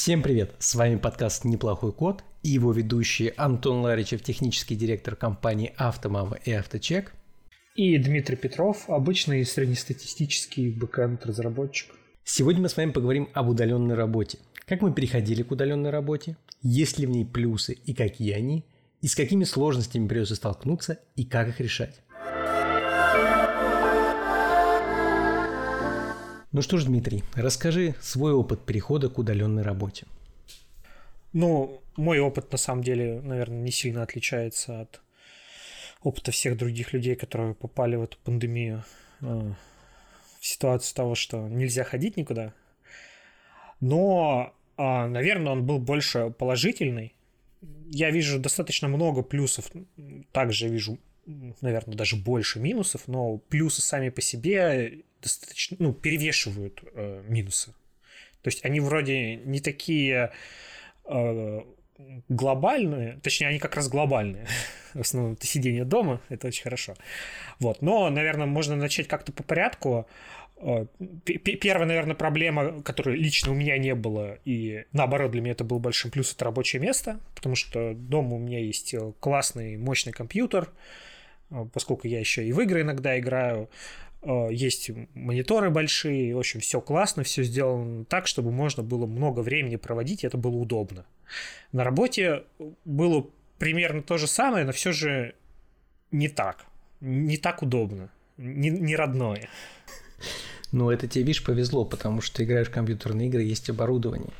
Всем привет! С вами подкаст «Неплохой код» и его ведущие Антон Ларичев, технический директор компании «Автомама» и «Авточек». И Дмитрий Петров, обычный среднестатистический бэкэнд-разработчик. Сегодня мы с вами поговорим об удаленной работе. Как мы переходили к удаленной работе, есть ли в ней плюсы и какие они, и с какими сложностями придется столкнуться и как их решать. Ну что ж, Дмитрий, расскажи свой опыт перехода к удаленной работе. Ну, мой опыт на самом деле, наверное, не сильно отличается от опыта всех других людей, которые попали в эту пандемию, э, в ситуацию того, что нельзя ходить никуда. Но, а, наверное, он был больше положительный. Я вижу достаточно много плюсов, также вижу, наверное, даже больше минусов, но плюсы сами по себе достаточно, ну, перевешивают э, минусы. То есть они вроде не такие э, глобальные, точнее, они как раз глобальные. В основном это сидение дома, это очень хорошо. Вот. Но, наверное, можно начать как-то по порядку. Э, первая, наверное, проблема, которой лично у меня не было, и наоборот, для меня это был большим плюс, это рабочее место, потому что дома у меня есть э, классный, мощный компьютер, поскольку я еще и в игры иногда играю, Э, есть мониторы большие, в общем, все классно, все сделано так, чтобы можно было много времени проводить, и это было удобно. На работе было примерно то же самое, но все же не так. Не так удобно. Не, не родное. Ну, это тебе, видишь, повезло, потому что ты играешь в компьютерные игры, есть оборудование.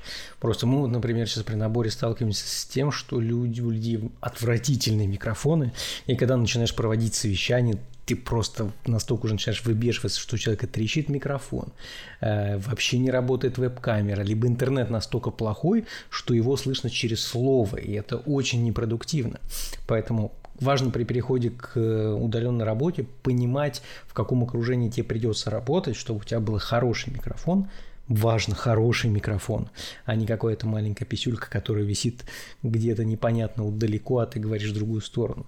Просто мы, например, сейчас при наборе сталкиваемся с тем, что люди, у людей отвратительные микрофоны, и когда начинаешь проводить совещание, ты просто настолько уже начинаешь выбешиваться, что у человека трещит микрофон, э, вообще не работает веб-камера, либо интернет настолько плохой, что его слышно через слово, и это очень непродуктивно. Поэтому важно при переходе к э, удаленной работе понимать, в каком окружении тебе придется работать, чтобы у тебя был хороший микрофон, важно хороший микрофон, а не какая-то маленькая писюлька, которая висит где-то непонятно далеко, а ты говоришь в другую сторону.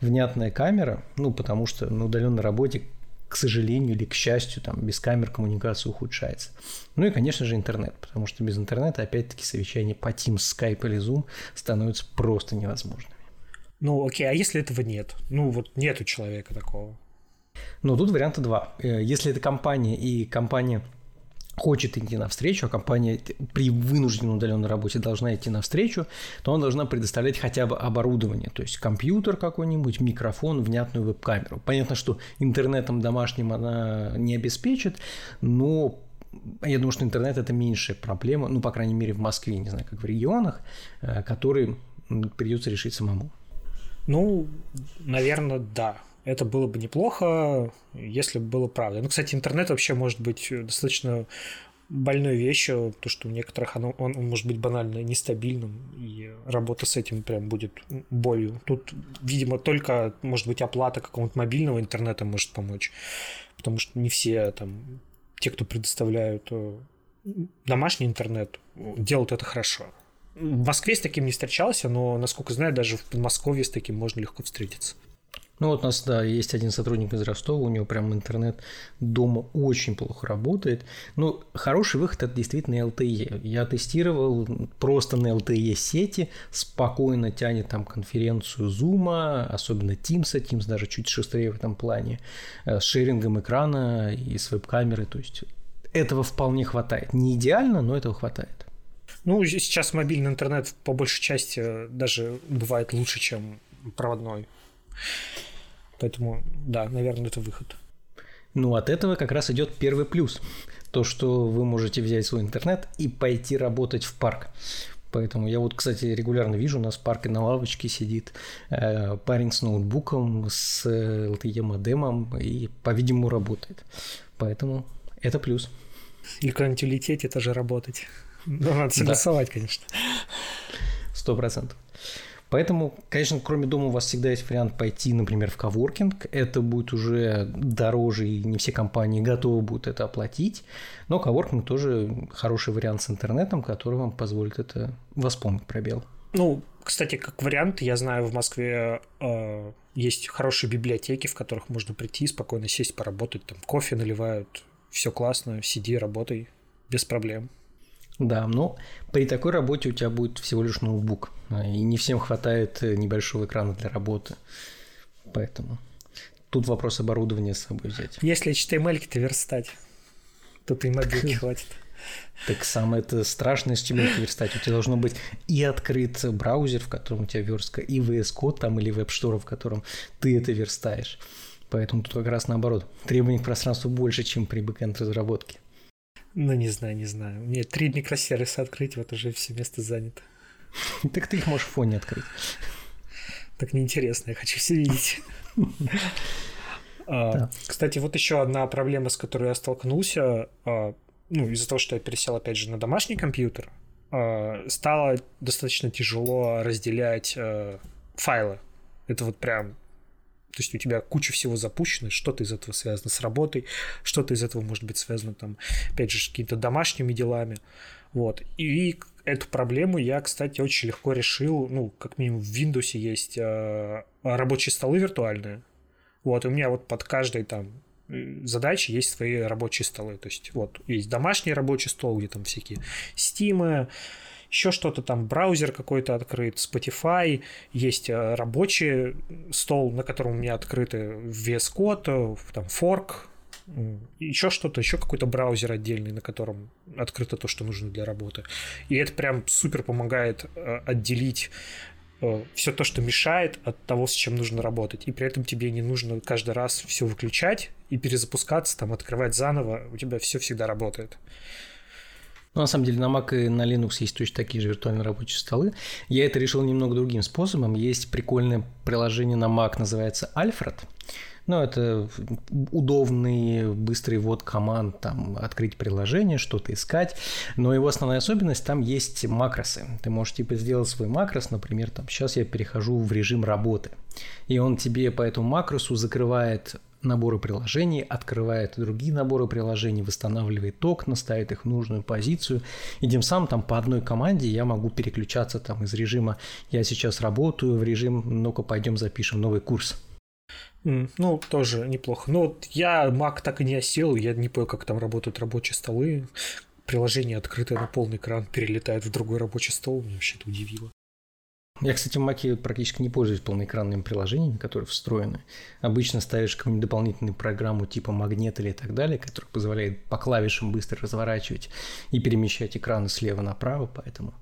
Внятная камера, ну, потому что на удаленной работе к сожалению или к счастью, там без камер коммуникация ухудшается. Ну и, конечно же, интернет, потому что без интернета, опять-таки, совещание по Teams, Skype или Zoom становятся просто невозможными. Ну, окей, а если этого нет? Ну, вот нет у человека такого. Ну, тут варианта два. Э, если это компания, и компания хочет идти навстречу, а компания при вынужденной удаленной работе должна идти навстречу, то она должна предоставлять хотя бы оборудование, то есть компьютер какой-нибудь, микрофон, внятную веб-камеру. Понятно, что интернетом домашним она не обеспечит, но я думаю, что интернет это меньшая проблема, ну, по крайней мере, в Москве, не знаю, как в регионах, э, которые придется решить самому. Ну, наверное, да это было бы неплохо, если бы было правда. Ну, кстати, интернет вообще может быть достаточно больной вещью, то, что у некоторых оно, он, может быть банально нестабильным, и работа с этим прям будет болью. Тут, видимо, только, может быть, оплата какого-то мобильного интернета может помочь, потому что не все там, те, кто предоставляют э, домашний интернет, делают это хорошо. В Москве с таким не встречался, но, насколько знаю, даже в Подмосковье с таким можно легко встретиться. Ну вот у нас, да, есть один сотрудник из Ростова, у него прям интернет дома очень плохо работает. Ну, хороший выход – это действительно LTE. Я тестировал просто на LTE сети, спокойно тянет там конференцию Zoom, особенно Teams, Teams даже чуть шустрее в этом плане, э, с шерингом экрана и с веб-камерой, то есть этого вполне хватает. Не идеально, но этого хватает. Ну, сейчас мобильный интернет по большей части даже бывает лучше, чем проводной. Поэтому, да, наверное, это выход. Ну, от этого как раз идет первый плюс. То, что вы можете взять свой интернет и пойти работать в парк. Поэтому я вот, кстати, регулярно вижу, у нас в парке на лавочке сидит э, парень с ноутбуком, с LTE модемом и, по-видимому, работает. Поэтому это плюс. Или куда-нибудь улететь, это же работать. Ну, надо согласовать, да. конечно. Сто процентов. Поэтому, конечно, кроме дома у вас всегда есть вариант пойти, например, в коворкинг. Это будет уже дороже, и не все компании готовы будут это оплатить. Но коворкинг тоже хороший вариант с интернетом, который вам позволит это восполнить пробел. Ну, кстати, как вариант, я знаю, в Москве э, есть хорошие библиотеки, в которых можно прийти, спокойно сесть, поработать, там кофе наливают, все классно, сиди, работай, без проблем. Да, но при такой работе у тебя будет всего лишь ноутбук, и не всем хватает небольшого экрана для работы. Поэтому тут вопрос оборудования с собой взять. Если HTML-ки-то верстать, то ты мобилки хватит. Так самое это страшное, с чем это верстать. У тебя должно быть и открыт браузер, в котором у тебя верстка, и VS Code там или веб-штора, в котором ты это верстаешь. Поэтому тут как раз наоборот. Требований к пространству больше, чем при бэкэнд разработке. Ну, не знаю, не знаю. Мне три микросервиса открыть, вот уже все место занято. Так ты их можешь в фоне открыть. Так неинтересно, я хочу все видеть. А, кстати, вот еще одна проблема, с которой я столкнулся, а, ну, из-за того, что я пересел, опять же, на домашний компьютер, а, стало достаточно тяжело разделять файлы. Это вот прям то есть у тебя куча всего запущено, что-то из этого связано с работой, что-то из этого может быть связано там, опять же, с какими-то домашними делами. Вот. И эту проблему я, кстати, очень легко решил. Ну, как минимум в Windows есть э, рабочие столы виртуальные. Вот, у меня вот под каждой там э, задачи есть свои рабочие столы. То есть вот есть домашний рабочий стол, где там всякие Steam, еще что-то там, браузер какой-то открыт, Spotify, есть э, рабочий стол, на котором у меня открыты VS Code, там Fork, еще что-то, еще какой-то браузер отдельный, на котором открыто то, что нужно для работы. И это прям супер помогает э, отделить э, все то, что мешает от того, с чем нужно работать. И при этом тебе не нужно каждый раз все выключать и перезапускаться, там, открывать заново. У тебя все всегда работает. Ну, на самом деле на Mac и на Linux есть точно такие же виртуальные рабочие столы. Я это решил немного другим способом. Есть прикольное приложение на Mac, называется Alfred. Ну, это удобный, быстрый ввод команд, там, открыть приложение, что-то искать. Но его основная особенность, там есть макросы. Ты можешь, типа, сделать свой макрос, например, там, сейчас я перехожу в режим работы. И он тебе по этому макросу закрывает наборы приложений, открывает другие наборы приложений, восстанавливает окна, ставит их в нужную позицию. И тем самым там по одной команде я могу переключаться там из режима «я сейчас работаю» в режим «ну-ка пойдем запишем новый курс». Ну, тоже неплохо. Но вот я Mac так и не осел, я не понял, как там работают рабочие столы. Приложение открытое на полный экран перелетает в другой рабочий стол, меня вообще это удивило. Я, кстати, в Маке практически не пользуюсь полноэкранными приложениями, которые встроены. Обычно ставишь какую-нибудь дополнительную программу типа магнит или так далее, которая позволяет по клавишам быстро разворачивать и перемещать экраны слева направо, поэтому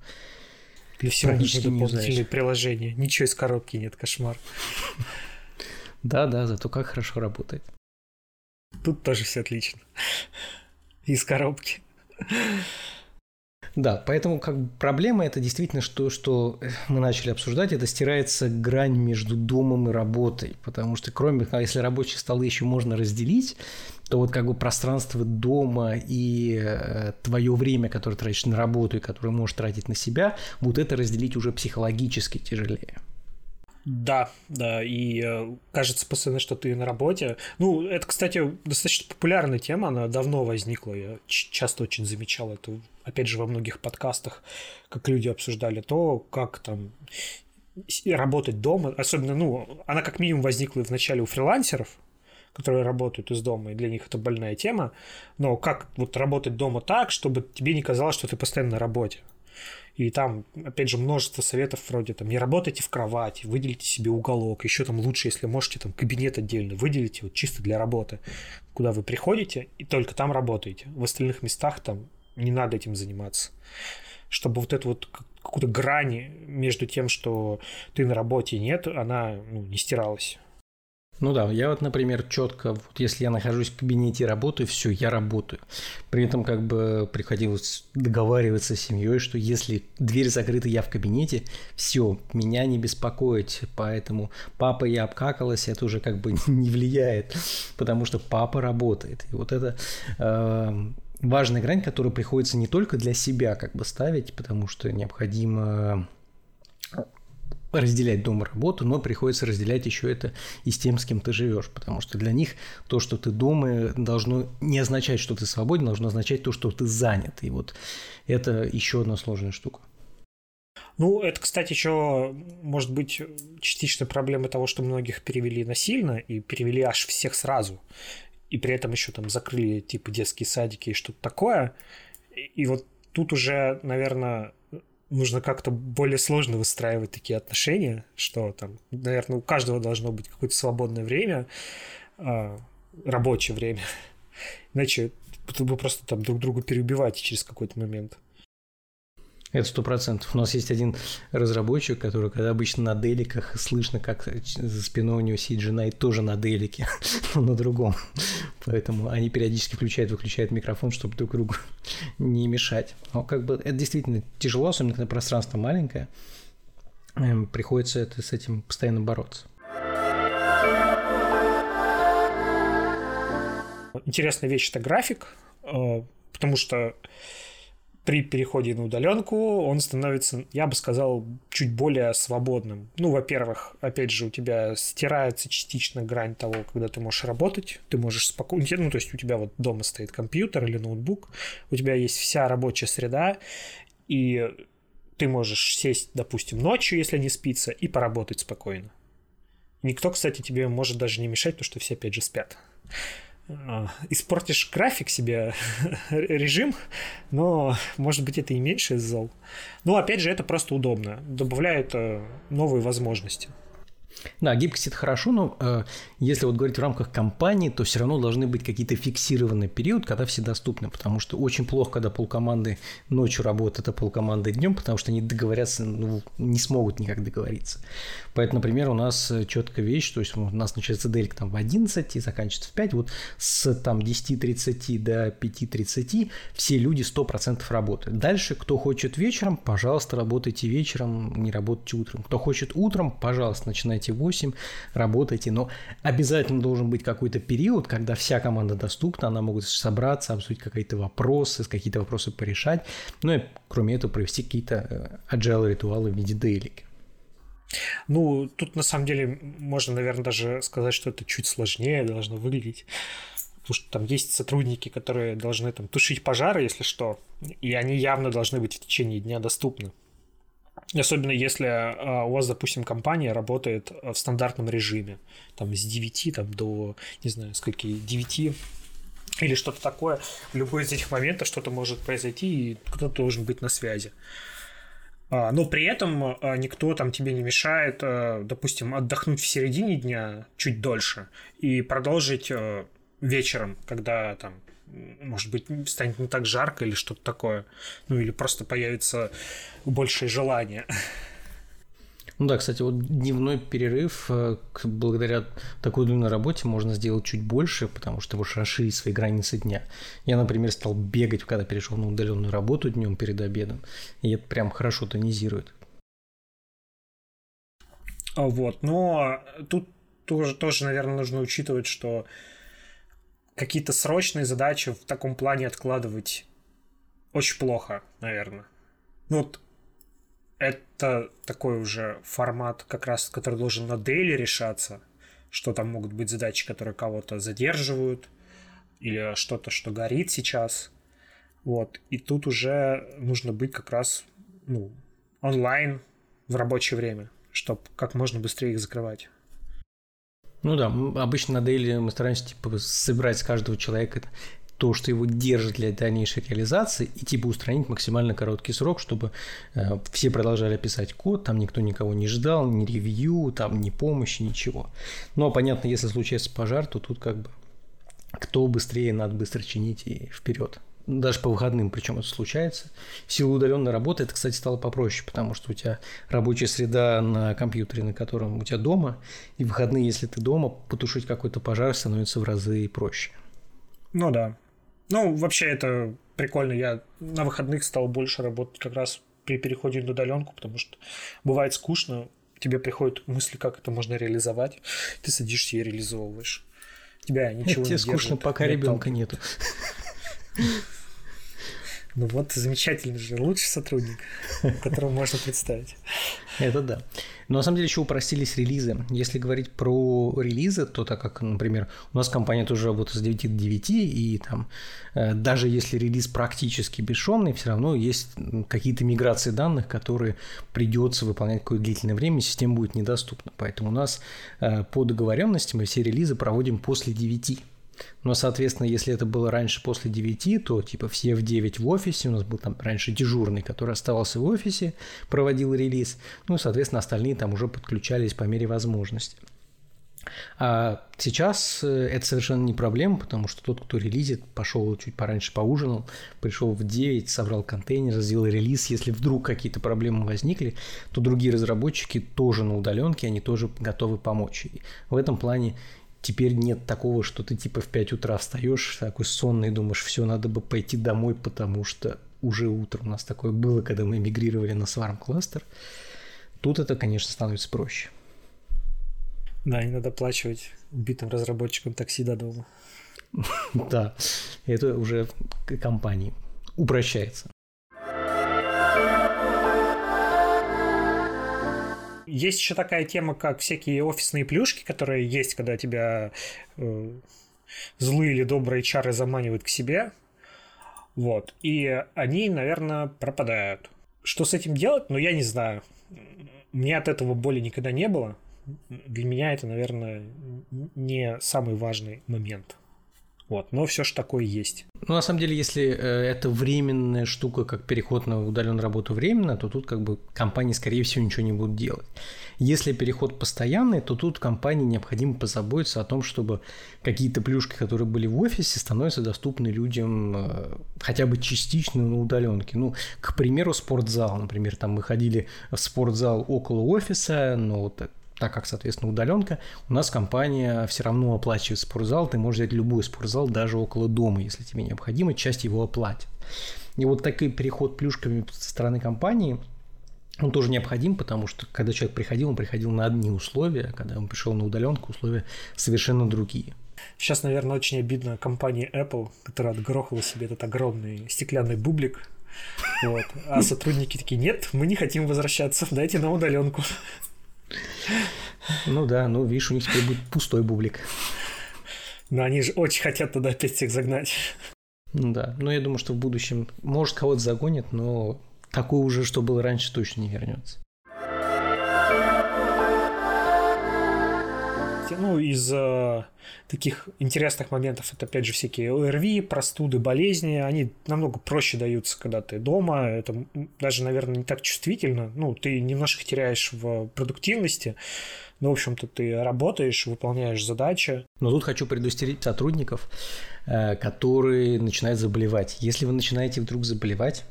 для всего нужны дополнительные приложения. Ничего из коробки нет, кошмар. Да, да, зато как хорошо работает. Тут тоже все отлично. Из коробки. Да, поэтому как бы проблема это действительно что, что мы начали обсуждать, это стирается грань между домом и работой, потому что кроме, а если рабочие столы еще можно разделить, то вот как бы пространство дома и э, твое время, которое тратишь на работу и которое можешь тратить на себя, вот это разделить уже психологически тяжелее. Да, да, и э, кажется постоянно, что ты на работе. Ну, это, кстати, достаточно популярная тема, она давно возникла, я часто очень замечал это, опять же, во многих подкастах, как люди обсуждали то, как там работать дома, особенно, ну, она как минимум возникла в начале у фрилансеров, которые работают из дома, и для них это больная тема, но как вот работать дома так, чтобы тебе не казалось, что ты постоянно на работе. И там, опять же, множество советов вроде там не работайте в кровати, выделите себе уголок, еще там лучше, если можете, там кабинет отдельно выделите, вот чисто для работы, куда вы приходите и только там работаете. В остальных местах там не надо этим заниматься. Чтобы вот эту вот какую-то грань между тем, что ты на работе нет, она ну, не стиралась. Ну да, я вот, например, четко, вот если я нахожусь в кабинете и работаю, все, я работаю. При этом как бы приходилось договариваться с семьей, что если дверь закрыта, я в кабинете, все, меня не беспокоить. Поэтому папа я обкакалась, это уже как бы не влияет, потому что папа работает. И вот это э, важная грань, которую приходится не только для себя как бы ставить, потому что необходимо разделять дом и работу, но приходится разделять еще это и с тем, с кем ты живешь, потому что для них то, что ты дома, должно не означать, что ты свободен, должно означать то, что ты занят. И вот это еще одна сложная штука. Ну, это, кстати, еще может быть частично проблема того, что многих перевели насильно и перевели аж всех сразу. И при этом еще там закрыли типа детские садики и что-то такое. И вот тут уже, наверное, нужно как-то более сложно выстраивать такие отношения, что там, наверное, у каждого должно быть какое-то свободное время, а, рабочее время. Иначе вы просто там друг друга переубиваете через какой-то момент. Это сто процентов. У нас есть один разработчик, который, когда обычно на деликах, слышно, как за спиной у него сидит жена, и тоже на делике, но на другом. Поэтому они периодически включают, выключают микрофон, чтобы друг другу не мешать. Но как бы это действительно тяжело, особенно когда пространство маленькое. Эм, приходится это, с этим постоянно бороться. Интересная вещь это график, э, потому что при переходе на удаленку он становится, я бы сказал, чуть более свободным. Ну, во-первых, опять же, у тебя стирается частично грань того, когда ты можешь работать, ты можешь спокойно, ну, то есть у тебя вот дома стоит компьютер или ноутбук, у тебя есть вся рабочая среда, и ты можешь сесть, допустим, ночью, если не спится, и поработать спокойно. Никто, кстати, тебе может даже не мешать, потому что все опять же спят. А, испортишь график себе, режим, но, может быть, это и меньше из зол. Но, опять же, это просто удобно. Добавляет э, новые возможности. Да, гибкость это хорошо, но э, если вот говорить в рамках компании, то все равно должны быть какие-то фиксированные периоды, когда все доступны, потому что очень плохо, когда полкоманды ночью работают, а полкоманды днем, потому что они договорятся, ну, не смогут никак договориться. Поэтому, например, у нас четкая вещь, то есть у нас начинается дельк там в 11 и заканчивается в 5, вот с там 10.30 до 5.30 все люди 100% работают. Дальше, кто хочет вечером, пожалуйста, работайте вечером, не работайте утром. Кто хочет утром, пожалуйста, начинайте в 8, работайте, но обязательно должен быть какой-то период, когда вся команда доступна, она могут собраться, обсудить какие-то вопросы, какие-то вопросы порешать, ну и кроме этого провести какие-то э, agile ритуалы в виде дейлики. Ну, тут на самом деле можно, наверное, даже сказать, что это чуть сложнее должно выглядеть. Потому что там есть сотрудники, которые должны там тушить пожары, если что, и они явно должны быть в течение дня доступны. Особенно если а, у вас, допустим, компания работает в стандартном режиме, там с 9 там, до, не знаю, скольки, 9 или что-то такое. В любой из этих моментов что-то может произойти, и кто-то должен быть на связи. А, но при этом а, никто там тебе не мешает, допустим, отдохнуть в середине дня чуть дольше и продолжить вечером, когда там может быть, станет не так жарко или что-то такое. Ну, или просто появится большее желание. Ну да, кстати, вот дневной перерыв э, благодаря такой удаленной работе можно сделать чуть больше, потому что можешь расширить свои границы дня. Я, например, стал бегать, когда перешел на удаленную работу днем перед обедом, и это прям хорошо тонизирует. А вот, но тут тоже, тоже, наверное, нужно учитывать, что какие-то срочные задачи в таком плане откладывать очень плохо, наверное. Ну вот это такой уже формат, как раз, который должен на дейли решаться, что там могут быть задачи, которые кого-то задерживают, или что-то, что горит сейчас. Вот. И тут уже нужно быть как раз ну, онлайн в рабочее время, чтобы как можно быстрее их закрывать. Ну да, обычно на дейли мы стараемся типа собирать с каждого человека то, что его держит для дальнейшей реализации, и типа устранить максимально короткий срок, чтобы э, все продолжали писать код, там никто никого не ждал, ни ревью, там ни помощи, ничего. Но понятно, если случается пожар, то тут как бы кто быстрее, надо быстро чинить и вперед. Даже по выходным, причем это случается. В силу удаленной работы это, кстати, стало попроще, потому что у тебя рабочая среда на компьютере, на котором у тебя дома, и выходные, если ты дома, потушить какой-то пожар становится в разы проще. Ну да, ну, вообще это прикольно. Я на выходных стал больше работать как раз при переходе на удаленку, потому что бывает скучно, тебе приходят мысли, как это можно реализовать, ты садишься и реализовываешь. Тебя ничего Тебе не скучно, держит, пока ребенка нету. Ну вот замечательный же, лучший сотрудник, которого можно представить. Это да. Но на самом деле еще упростились релизы. Если говорить про релизы, то так как, например, у нас компания тоже работает с 9 до 9, и там э, даже если релиз практически бесшовный, все равно есть какие-то миграции данных, которые придется выполнять какое-то длительное время, система будет недоступна. Поэтому у нас э, по договоренности мы все релизы проводим после 9. Но, соответственно, если это было раньше после 9, то типа все в 9 в офисе, у нас был там раньше дежурный, который оставался в офисе, проводил релиз, ну, соответственно, остальные там уже подключались по мере возможности. А сейчас э, это совершенно не проблема, потому что тот, кто релизит, пошел чуть пораньше поужинал, пришел в 9, собрал контейнер, сделал релиз. Если вдруг какие-то проблемы возникли, то другие разработчики тоже на удаленке, они тоже готовы помочь. И в этом плане теперь нет такого, что ты типа в 5 утра встаешь, такой сонный, думаешь, все, надо бы пойти домой, потому что уже утром у нас такое было, когда мы мигрировали на Swarm кластер. Тут это, конечно, становится проще. Да, не надо оплачивать убитым разработчикам такси до дома. Да, это уже компании упрощается. Есть еще такая тема, как всякие офисные плюшки, которые есть, когда тебя э, злые или добрые чары заманивают к себе. Вот. И они, наверное, пропадают. Что с этим делать? Ну, я не знаю. Меня от этого боли никогда не было для меня это, наверное, не самый важный момент. Вот, но все же такое есть. Ну, на самом деле, если э, это временная штука, как переход на удаленную работу временно, то тут как бы компании, скорее всего, ничего не будут делать. Если переход постоянный, то тут компании необходимо позаботиться о том, чтобы какие-то плюшки, которые были в офисе, становятся доступны людям э, хотя бы частично на удаленке. Ну, к примеру, спортзал. Например, там мы ходили в спортзал около офиса, но так так как, соответственно, удаленка, у нас компания все равно оплачивает спортзал, ты можешь взять любой спортзал даже около дома, если тебе необходимо, часть его оплатит. И вот такой переход плюшками со стороны компании, он тоже необходим, потому что когда человек приходил, он приходил на одни условия, а когда он пришел на удаленку, условия совершенно другие. Сейчас, наверное, очень обидно компании Apple, которая отгрохала себе этот огромный стеклянный бублик. Вот. А сотрудники такие, нет, мы не хотим возвращаться, дайте на удаленку. Ну да, ну видишь, у них теперь будет пустой бублик. Но они же очень хотят туда опять всех загнать. Ну да, но я думаю, что в будущем, может, кого-то загонят, но такое уже, что было раньше, точно не вернется. Ну, из э, таких интересных моментов это, опять же, всякие ОРВИ, простуды, болезни. Они намного проще даются, когда ты дома. Это даже, наверное, не так чувствительно. Ну, ты немножко теряешь в продуктивности. Но, в общем-то, ты работаешь, выполняешь задачи. Но тут хочу предустерить сотрудников, э, которые начинают заболевать. Если вы начинаете вдруг заболевать,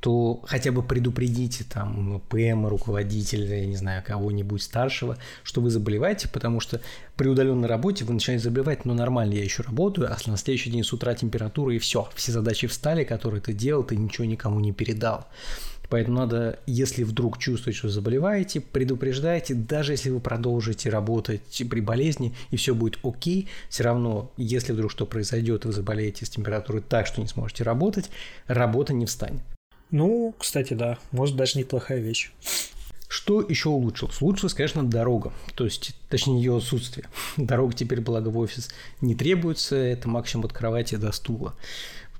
то хотя бы предупредите там ПМ, руководителя, я не знаю, кого-нибудь старшего, что вы заболеваете, потому что при удаленной работе вы начинаете заболевать, но нормально, я еще работаю, а на следующий день с утра температура и все, все задачи встали, которые ты делал, ты ничего никому не передал. Поэтому надо, если вдруг чувствуете, что заболеваете, предупреждайте, даже если вы продолжите работать при болезни и все будет окей, все равно, если вдруг что произойдет, вы заболеете с температурой так, что не сможете работать, работа не встанет. Ну, кстати, да, может даже неплохая вещь. Что еще улучшилось? Улучшилась, конечно, дорога, то есть, точнее, ее отсутствие. Дорога теперь, благо, в офис не требуется, это максимум от кровати до стула.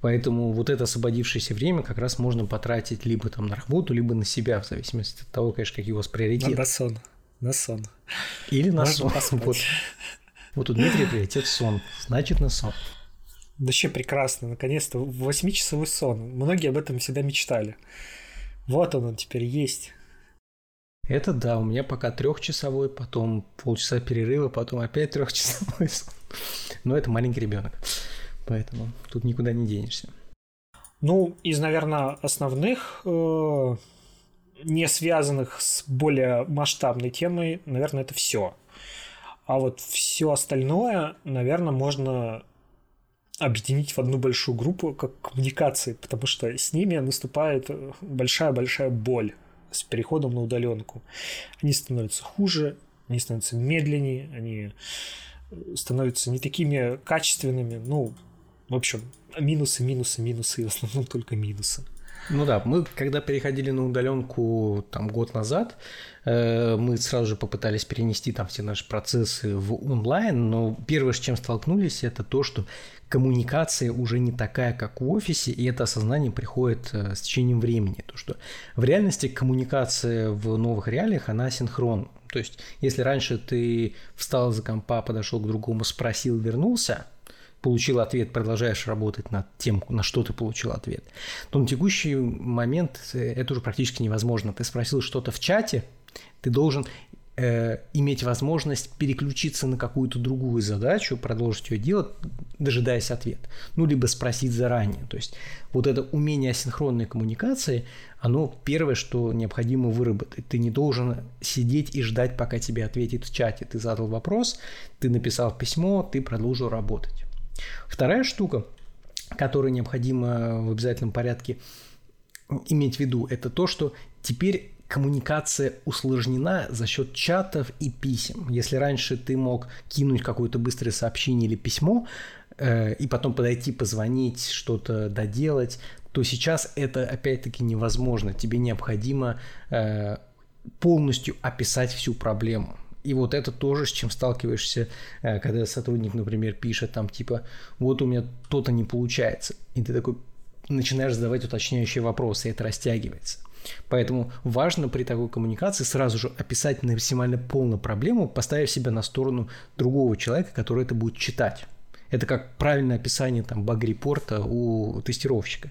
Поэтому вот это освободившееся время как раз можно потратить либо там на работу, либо на себя, в зависимости от того, конечно, какие у вас приоритеты. На сон. На сон. Или на Можно сон. Вот. вот у Дмитрия приоритет сон. Значит, на сон. Вообще прекрасно, наконец-то восьмичасовой сон. Многие об этом всегда мечтали. Вот он, он теперь есть. Это да, у меня пока трехчасовой, потом полчаса перерыва, потом опять трехчасовой сон. Но это маленький ребенок, поэтому тут никуда не денешься. Ну, из, наверное, основных, э, не связанных с более масштабной темой, наверное, это все. А вот все остальное, наверное, можно объединить в одну большую группу как коммуникации, потому что с ними наступает большая-большая боль с переходом на удаленку. Они становятся хуже, они становятся медленнее, они становятся не такими качественными. Ну, в общем, минусы, минусы, минусы, и в основном только минусы. Ну да, мы когда переходили на удаленку там год назад, э, мы сразу же попытались перенести там все наши процессы в онлайн, но первое, с чем столкнулись, это то, что коммуникация уже не такая, как в офисе, и это осознание приходит э, с течением времени. То, что в реальности коммуникация в новых реалиях, она синхронна. То есть, если раньше ты встал за компа, подошел к другому, спросил, вернулся, получил ответ, продолжаешь работать над тем, на что ты получил ответ, то на текущий момент э, это уже практически невозможно. Ты спросил что-то в чате, ты должен э, иметь возможность переключиться на какую-то другую задачу, продолжить ее делать, дожидаясь ответа. Ну, либо спросить заранее. То есть вот это умение асинхронной коммуникации, оно первое, что необходимо выработать. Ты не должен сидеть и ждать, пока тебе ответит в чате. Ты задал вопрос, ты написал письмо, ты продолжил работать. Вторая штука, которую необходимо в обязательном порядке иметь в виду, это то, что теперь коммуникация усложнена за счет чатов и писем. Если раньше ты мог кинуть какое-то быстрое сообщение или письмо, э, и потом подойти, позвонить, что-то доделать, то сейчас это опять-таки невозможно. Тебе необходимо э, полностью описать всю проблему. И вот это тоже, с чем сталкиваешься, э, когда сотрудник, например, пишет там типа, вот у меня то-то не получается. И ты такой начинаешь задавать уточняющие вопросы, и это растягивается. Поэтому важно при такой коммуникации сразу же описать максимально полную проблему, поставив себя на сторону другого человека, который это будет читать. Это как правильное описание там баг-репорта у тестировщика.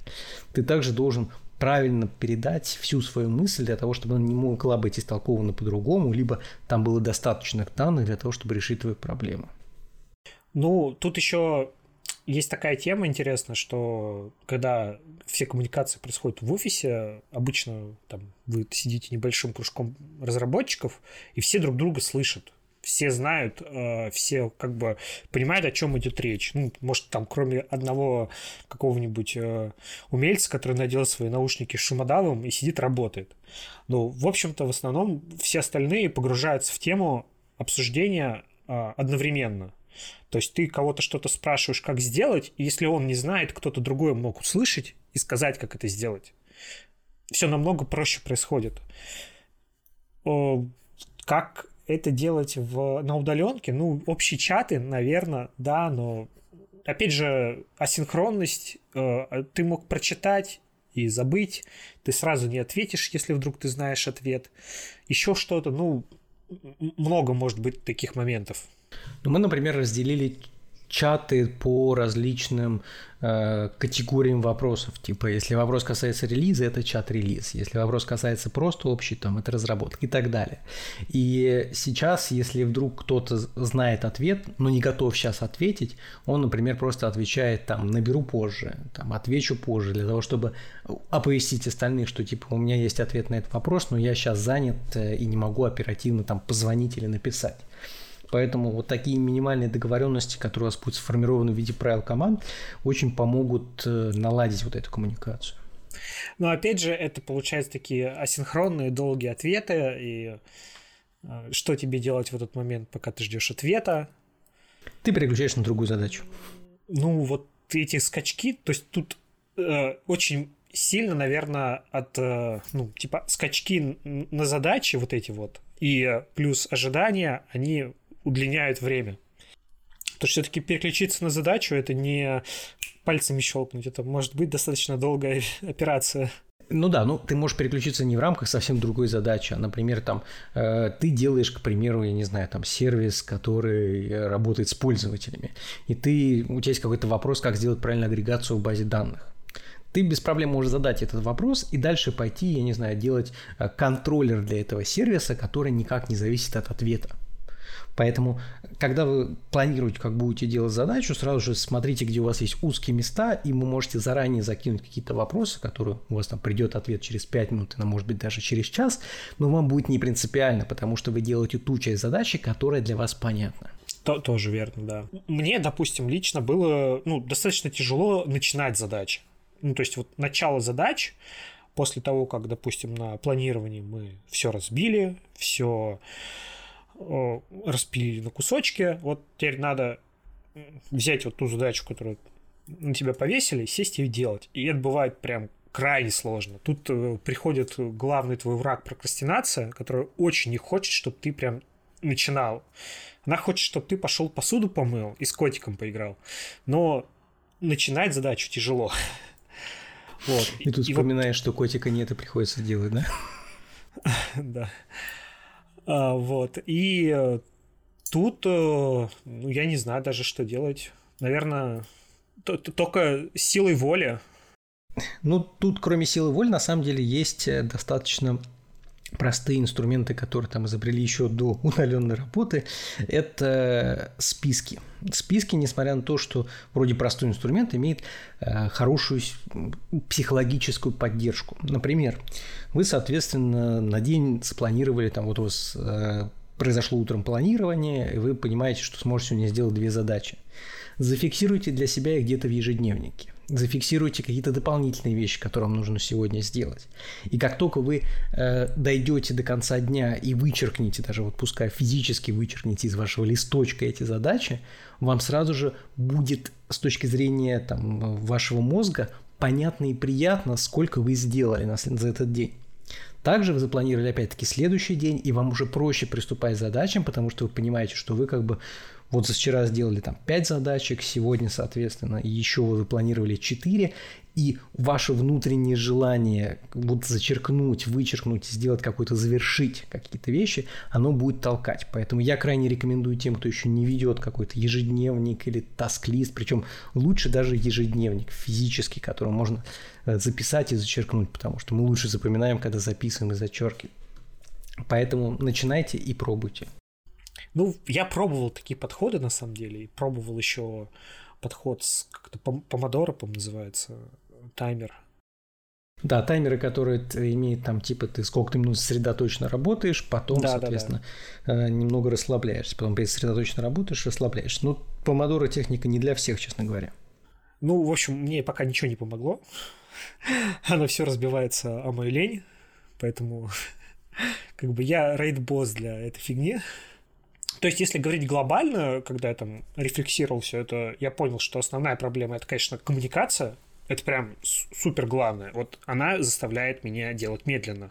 Ты также должен правильно передать всю свою мысль для того, чтобы она не могла быть истолкована по-другому, либо там было достаточно данных для того, чтобы решить твою проблему. Ну, тут еще есть такая тема интересная, что когда все коммуникации происходят в офисе, обычно там вы сидите небольшим кружком разработчиков, и все друг друга слышат. Все знают, э, все как бы понимают, о чем идет речь. Ну, может, там, кроме одного какого-нибудь э, умельца, который надел свои наушники шумодавом и сидит, работает. Но, в общем-то, в основном все остальные погружаются в тему обсуждения э, одновременно. То есть ты кого-то что-то спрашиваешь, как сделать, и если он не знает, кто-то другой мог услышать и сказать, как это сделать. Все намного проще происходит. Как это делать в, на удаленке? Ну, общие чаты, наверное, да, но опять же, асинхронность, э, ты мог прочитать и забыть, ты сразу не ответишь, если вдруг ты знаешь ответ. Еще что-то, ну, много может быть таких моментов. Ну, мы, например, разделили чаты по различным э, категориям вопросов. Типа, если вопрос касается релиза, это чат-релиз. Если вопрос касается просто общий, там это разработка и так далее. И сейчас, если вдруг кто-то знает ответ, но не готов сейчас ответить, он, например, просто отвечает там «наберу позже», там «отвечу позже», для того, чтобы оповестить остальных, что типа у меня есть ответ на этот вопрос, но я сейчас занят э, и не могу оперативно там позвонить или написать. Поэтому вот такие минимальные договоренности, которые у вас будут сформированы в виде правил команд, очень помогут э, наладить вот эту коммуникацию. Но опять же, это получается такие асинхронные долгие ответы, и э, что тебе делать в этот момент, пока ты ждешь ответа? Ты переключаешь на другую задачу. Ну, вот эти скачки, то есть тут э, очень сильно, наверное, от, э, ну, типа, скачки на задачи вот эти вот, и плюс ожидания, они удлиняют время. То есть все-таки переключиться на задачу это не пальцами щелкнуть, это может быть достаточно долгая операция. Ну да, ну ты можешь переключиться не в рамках совсем другой задачи, а, например, там э, ты делаешь, к примеру, я не знаю, там сервис, который работает с пользователями, и ты у тебя есть какой-то вопрос, как сделать правильную агрегацию в базе данных. Ты без проблем можешь задать этот вопрос и дальше пойти, я не знаю, делать э, контроллер для этого сервиса, который никак не зависит от ответа. Поэтому, когда вы планируете, как будете делать задачу, сразу же смотрите, где у вас есть узкие места, и вы можете заранее закинуть какие-то вопросы, которые у вас там придет ответ через 5 минут, или, может быть, даже через час, но вам будет не принципиально, потому что вы делаете ту часть задачи, которая для вас понятна. То, тоже верно, да. Мне, допустим, лично было ну, достаточно тяжело начинать задачи. Ну, то есть вот начало задач, после того, как, допустим, на планировании мы все разбили, все распилили на кусочки. Вот теперь надо взять вот ту задачу, которую на тебя повесили, сесть и делать. И это бывает прям крайне сложно. Тут э, приходит главный твой враг прокрастинация, которая очень не хочет, чтобы ты прям начинал. Она хочет, чтобы ты пошел посуду помыл и с котиком поиграл. Но начинать задачу тяжело. Вот. И тут и вспоминаешь, вот... что котика нет и приходится делать, да? Да. А, вот. И э, тут, э, ну, я не знаю даже, что делать. Наверное, только силой воли. Ну, тут, кроме силы воли, на самом деле есть э, достаточно простые инструменты, которые там изобрели еще до удаленной работы, это списки. Списки, несмотря на то, что вроде простой инструмент, имеет э, хорошую психологическую поддержку. Например, вы, соответственно, на день запланировали, там вот у вас э, произошло утром планирование, и вы понимаете, что сможете сегодня сделать две задачи. Зафиксируйте для себя их где-то в ежедневнике зафиксируйте какие-то дополнительные вещи, которые вам нужно сегодня сделать. И как только вы э, дойдете до конца дня и вычеркнете, даже вот пускай физически вычеркнете из вашего листочка эти задачи, вам сразу же будет с точки зрения там, вашего мозга понятно и приятно, сколько вы сделали за этот день. Также вы запланировали опять-таки следующий день, и вам уже проще приступать к задачам, потому что вы понимаете, что вы как бы вот вчера сделали там 5 задачек, сегодня, соответственно, еще вы запланировали 4, и ваше внутреннее желание вот зачеркнуть, вычеркнуть, сделать какой-то, завершить какие-то вещи, оно будет толкать. Поэтому я крайне рекомендую тем, кто еще не ведет какой-то ежедневник или таск-лист, причем лучше даже ежедневник физический, который можно э, записать и зачеркнуть, потому что мы лучше запоминаем, когда записываем и зачеркиваем. Поэтому начинайте и пробуйте. Ну, я пробовал такие подходы, на самом деле, и пробовал еще подход с как-то помодоро, по называется, таймер. Да, таймеры, которые имеют там, типа, ты сколько ты минут сосредоточенно работаешь, потом, да, соответственно, да, да. немного расслабляешься. Потом, сосредоточенно работаешь, расслабляешься. Ну, помодоро техника не для всех, честно говоря. Ну, в общем, мне пока ничего не помогло. Оно все разбивается о мою лень. Поэтому, как бы, я рейд-босс для этой фигни. То есть, если говорить глобально, когда я там рефлексировал все это, я понял, что основная проблема это, конечно, коммуникация. Это прям супер главное. Вот она заставляет меня делать медленно.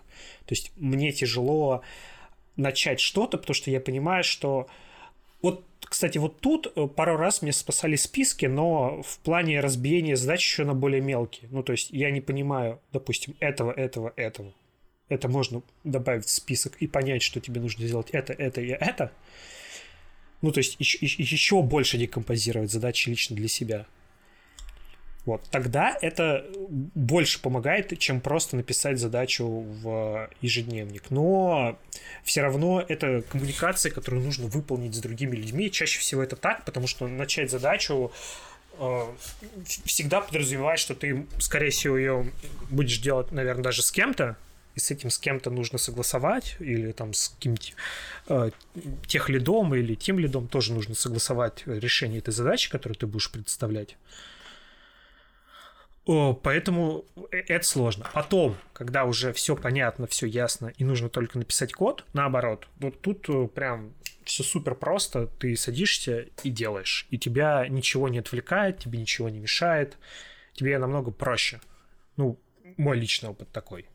То есть мне тяжело начать что-то, потому что я понимаю, что вот, кстати, вот тут э, пару раз мне спасали списки, но в плане разбиения задач еще на более мелкие. Ну, то есть я не понимаю, допустим, этого, этого, этого. Это можно добавить в список и понять, что тебе нужно сделать это, это и это. Ну, то есть еще, еще больше декомпозировать задачи лично для себя. Вот. Тогда это больше помогает, чем просто написать задачу в ежедневник. Но все равно это коммуникация, которую нужно выполнить с другими людьми. Чаще всего это так, потому что начать задачу э, всегда подразумевает, что ты, скорее всего, ее будешь делать, наверное, даже с кем-то, и с этим с кем-то нужно согласовать, или там с каким-то э, тех лидом или тем лидом тоже нужно согласовать решение этой задачи, которую ты будешь представлять. О, поэтому э, это сложно. Потом, когда уже все понятно, все ясно, и нужно только написать код, наоборот, вот тут э, прям все супер просто, ты садишься и делаешь, и тебя ничего не отвлекает, тебе ничего не мешает, тебе намного проще. Ну, мой личный опыт такой.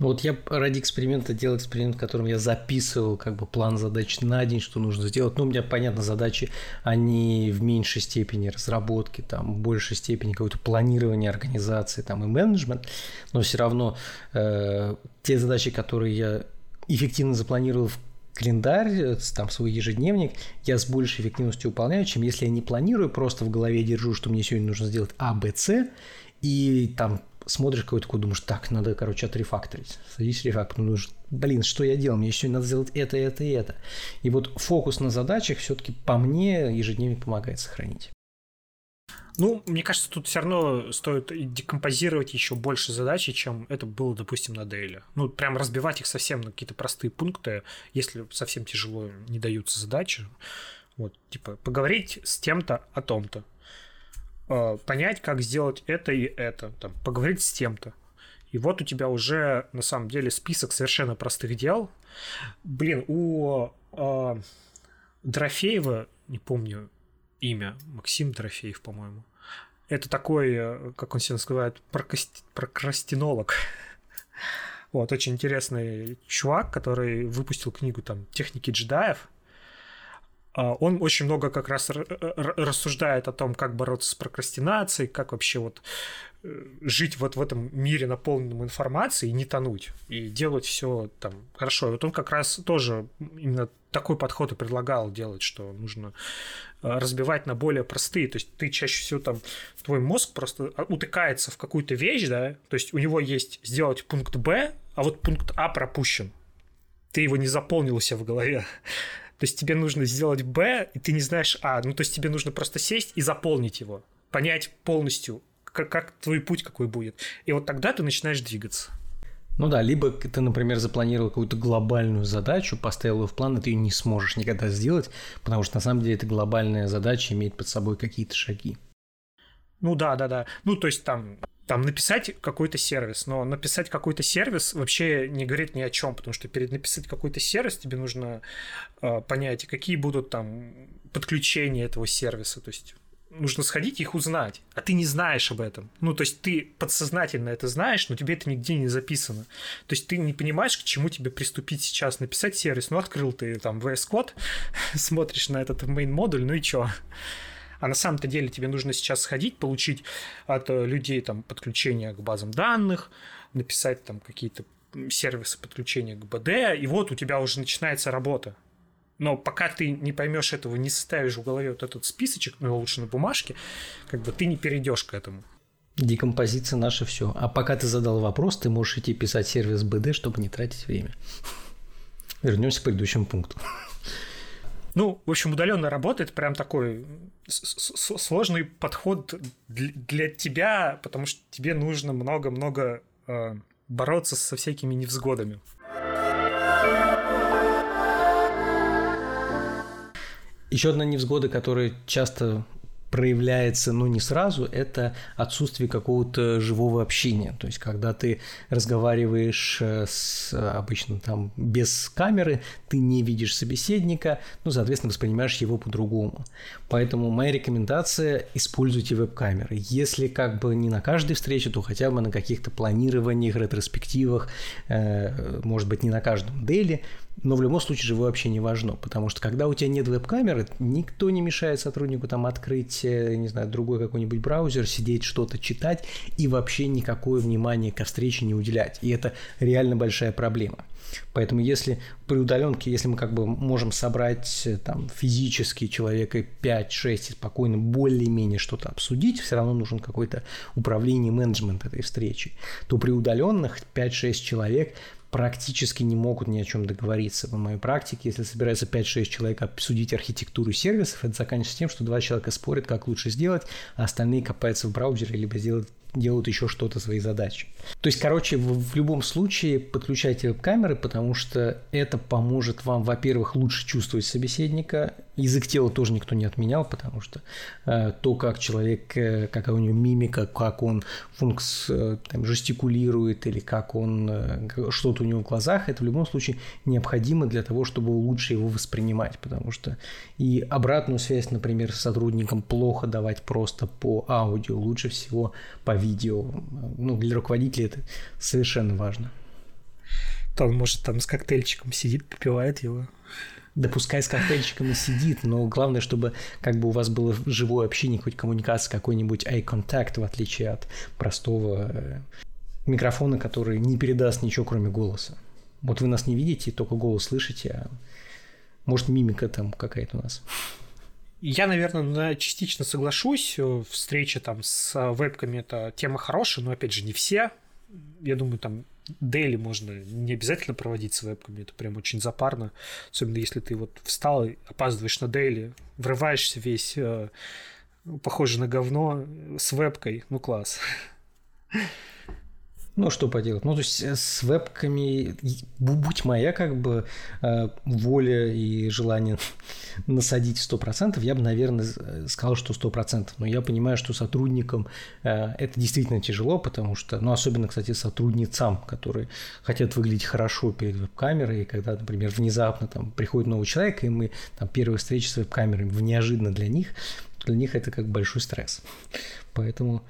Ну вот я ради эксперимента делал эксперимент, в котором я записывал как бы план задач на день, что нужно сделать. Ну, у меня, понятно, задачи, они в меньшей степени разработки, там, в большей степени какое-то планирование организации там, и менеджмент, но все равно э, те задачи, которые я эффективно запланировал в календарь, там свой ежедневник, я с большей эффективностью выполняю, чем если я не планирую, просто в голове держу, что мне сегодня нужно сделать А, Б, С, и там смотришь какой-то код, думаешь, так, надо, короче, отрефакторить. Садись рефакт, ну, думаешь, блин, что я делал, мне еще надо сделать это, это и это. И вот фокус на задачах все-таки по мне ежедневно помогает сохранить. Ну, мне кажется, тут все равно стоит декомпозировать еще больше задачи, чем это было, допустим, на Дейле. Ну, прям разбивать их совсем на какие-то простые пункты, если совсем тяжело не даются задачи. Вот, типа, поговорить с тем-то о том-то. Э, понять, как сделать это и это, там, поговорить с тем-то. И вот у тебя уже на самом деле список совершенно простых дел. Блин, у э, Дорофеева, не помню имя, Максим Дорофеев, по-моему. Это такой, э, как он себя называет, прокрасти... прокрастинолог. Вот, очень интересный чувак, который выпустил книгу там «Техники джедаев», он очень много как раз рассуждает о том, как бороться с прокрастинацией, как вообще вот э, жить вот в этом мире, наполненном информацией, и не тонуть, и делать все там хорошо. И вот он как раз тоже именно такой подход и предлагал делать, что нужно разбивать на более простые. То есть ты чаще всего там, твой мозг просто утыкается в какую-то вещь, да, то есть у него есть сделать пункт Б, а вот пункт А пропущен. Ты его не заполнил у себя в голове. То есть тебе нужно сделать Б, и ты не знаешь А. Ну, то есть тебе нужно просто сесть и заполнить его. Понять полностью, как, как твой путь какой будет. И вот тогда ты начинаешь двигаться. Ну да, либо ты, например, запланировал какую-то глобальную задачу, поставил ее в план, и ты ее не сможешь никогда сделать, потому что на самом деле эта глобальная задача имеет под собой какие-то шаги. Ну да, да, да. Ну то есть там там написать какой-то сервис, но написать какой-то сервис вообще не говорит ни о чем, потому что перед написать какой-то сервис тебе нужно э, понять, какие будут там подключения этого сервиса, то есть нужно сходить их узнать, а ты не знаешь об этом. Ну, то есть ты подсознательно это знаешь, но тебе это нигде не записано. То есть ты не понимаешь, к чему тебе приступить сейчас, написать сервис. Ну, открыл ты там VS Code, смотришь на этот main модуль, ну и чё? А на самом-то деле тебе нужно сейчас сходить, получить от э, людей там подключение к базам данных, написать там какие-то сервисы подключения к БД, и вот у тебя уже начинается работа. Но пока ты не поймешь этого, не составишь в голове вот этот списочек, ну, лучше на бумажке, как бы ты не перейдешь к этому. Декомпозиция наша все. А пока ты задал вопрос, ты можешь идти писать сервис БД, чтобы не тратить время. Вернемся к предыдущему пункту. Ну, в общем, удаленно работает прям такой сложный подход для тебя, потому что тебе нужно много-много э, бороться со всякими невзгодами. Еще одна невзгода, которая часто проявляется, ну, не сразу, это отсутствие какого-то живого общения. То есть, когда ты разговариваешь э, с, обычно там без камеры, ты не видишь собеседника, ну, соответственно, воспринимаешь его по-другому. Поэтому моя рекомендация – используйте веб-камеры. Если как бы не на каждой встрече, то хотя бы на каких-то планированиях, ретроспективах, э, может быть, не на каждом дейли, но в любом случае живое общение важно, потому что когда у тебя нет веб-камеры, никто не мешает сотруднику там открыть, э, не знаю, другой какой-нибудь браузер, сидеть что-то читать и вообще никакое внимание ко встрече не уделять. И это реально большая проблема. Поэтому если при удаленке, если мы как бы можем собрать э, там физически человека 5-6 и спокойно более-менее что-то обсудить, все равно нужен какой-то управление, менеджмент этой встречи, то при удаленных 5-6 человек практически не могут ни о чем договориться. В моей практике, если собирается 5-6 человек обсудить архитектуру сервисов, это заканчивается тем, что два человека спорят, как лучше сделать, а остальные копаются в браузере, либо делают делают еще что-то свои задачи. То есть, короче, в, в любом случае подключайте веб-камеры, потому что это поможет вам, во-первых, лучше чувствовать собеседника. Язык тела тоже никто не отменял, потому что э, то, как человек, э, какая у него мимика, как он функс, э, там, жестикулирует или как он, э, что-то у него в глазах, это в любом случае необходимо для того, чтобы лучше его воспринимать, потому что и обратную связь, например, с сотрудником плохо давать просто по аудио, лучше всего по видео. Ну, для руководителя это совершенно важно. То он, может, там с коктейльчиком сидит, попивает его. Да пускай с коктейльчиком и сидит, но главное, чтобы как бы у вас было живое общение, хоть коммуникация, какой-нибудь eye contact, в отличие от простого э, микрофона, который не передаст ничего, кроме голоса. Вот вы нас не видите, только голос слышите, а может мимика там какая-то у нас. Я, наверное, частично соглашусь. Встреча там с вебками – это тема хорошая, но, опять же, не все. Я думаю, там дейли можно не обязательно проводить с вебками, это прям очень запарно. Особенно если ты вот встал и опаздываешь на дейли, врываешься весь э, похожий на говно с вебкой. Ну, класс. Ну, что поделать. Ну, то есть э, с вебками, будь моя как бы э, воля и желание насадить 100%, я бы, наверное, э, сказал, что 100%. Но я понимаю, что сотрудникам это действительно тяжело, потому что, ну, особенно, кстати, сотрудницам, которые хотят выглядеть хорошо перед веб-камерой, когда, например, внезапно там приходит новый человек, и мы там первая встреча с веб-камерой неожиданно для них, для них это как большой стресс. Поэтому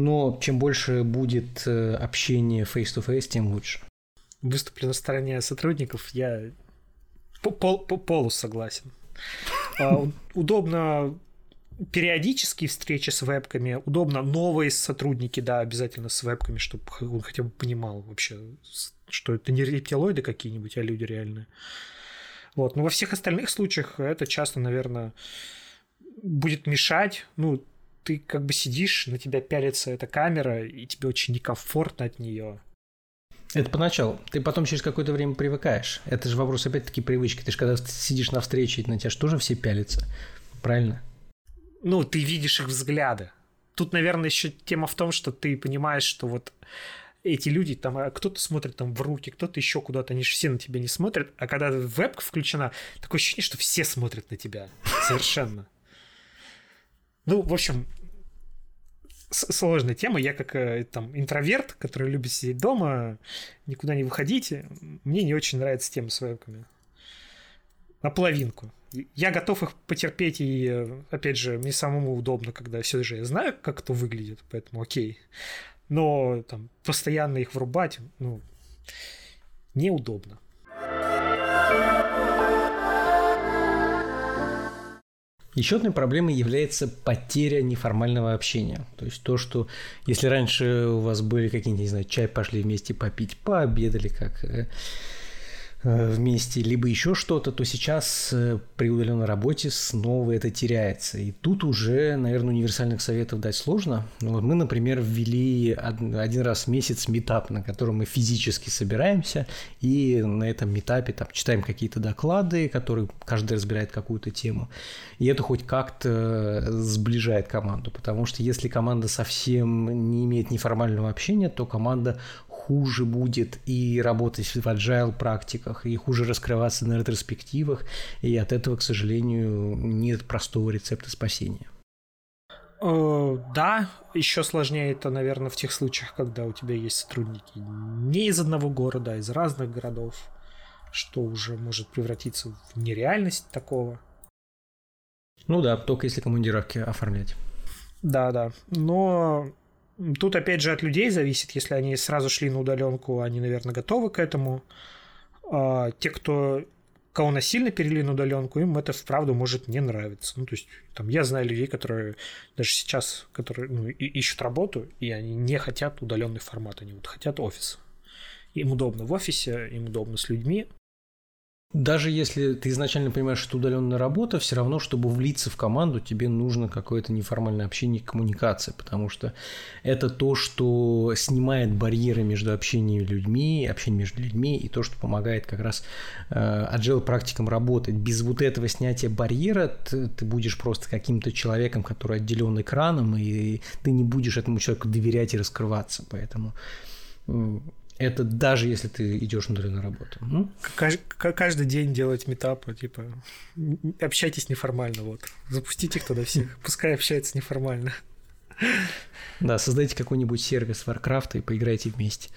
но чем больше будет э, общения face-to-face, тем лучше. Выступлю на стороне сотрудников, я по, по, по полу согласен. А, удобно периодические встречи с вебками, удобно новые сотрудники, да, обязательно с вебками, чтобы он хотя бы понимал вообще, что это не рептилоиды какие-нибудь, а люди реальные. Вот. Но во всех остальных случаях это часто, наверное, будет мешать, ну, ты как бы сидишь, на тебя пялится эта камера, и тебе очень некомфортно от нее. Это поначалу. Ты потом через какое-то время привыкаешь. Это же вопрос опять-таки привычки. Ты же когда сидишь на встрече, на тебя же тоже все пялятся. Правильно? Ну, ты видишь их взгляды. Тут, наверное, еще тема в том, что ты понимаешь, что вот эти люди, там, а кто-то смотрит там в руки, кто-то еще куда-то, они же все на тебя не смотрят, а когда вебка включена, такое ощущение, что все смотрят на тебя. Совершенно. Ну, в общем, сложная тема. Я как э, там интроверт, который любит сидеть дома, никуда не выходить, мне не очень нравится тема с вебками. Наполовинку. Я готов их потерпеть, и, э, опять же, мне самому удобно, когда все же я знаю, как это выглядит, поэтому окей. Но там постоянно их врубать, ну, неудобно. Еще одной проблемой является потеря неформального общения. То есть то, что если раньше у вас были какие-нибудь, не знаю, чай пошли вместе попить, пообедали, как э, вместе, либо еще что-то, то сейчас э, при удаленной работе снова это теряется. И тут уже, наверное, универсальных советов дать сложно. Вот мы, например, ввели один раз в месяц метап, на котором мы физически собираемся, и на этом метапе там, читаем какие-то доклады, которые каждый разбирает какую-то тему. И это хоть как-то сближает команду, потому что если команда совсем не имеет неформального общения, то команда хуже будет и работать в agile практиках, и хуже раскрываться на ретроспективах, и от этого, к сожалению, нет простого рецепта спасения. Э, да, еще сложнее это, наверное, в тех случаях, когда у тебя есть сотрудники не из одного города, а из разных городов, что уже может превратиться в нереальность такого. Ну да, только если командировки оформлять. Да, да. Но Тут, опять же, от людей зависит. Если они сразу шли на удаленку, они, наверное, готовы к этому. А те, кто кого насильно перевели на удаленку, им это вправду может не нравиться. Ну, то есть, там, я знаю людей, которые даже сейчас, которые ну, ищут работу, и они не хотят удаленный формат, они вот хотят офис. Им удобно в офисе, им удобно с людьми, даже если ты изначально понимаешь, что удаленная работа, все равно, чтобы влиться в команду, тебе нужно какое-то неформальное общение, коммуникация, потому что это то, что снимает барьеры между общением людьми, общением между людьми, и то, что помогает как раз э, agile практикам работать. Без вот этого снятия барьера ты, ты будешь просто каким-то человеком, который отделен экраном, и ты не будешь этому человеку доверять и раскрываться, поэтому это даже если ты идешь на удаленную работу. Ну? Каждый день делать метапы, типа, общайтесь неформально, вот. Запустите их туда всех, пускай общаются неформально. Да, создайте какой-нибудь сервис Warcraft и поиграйте вместе.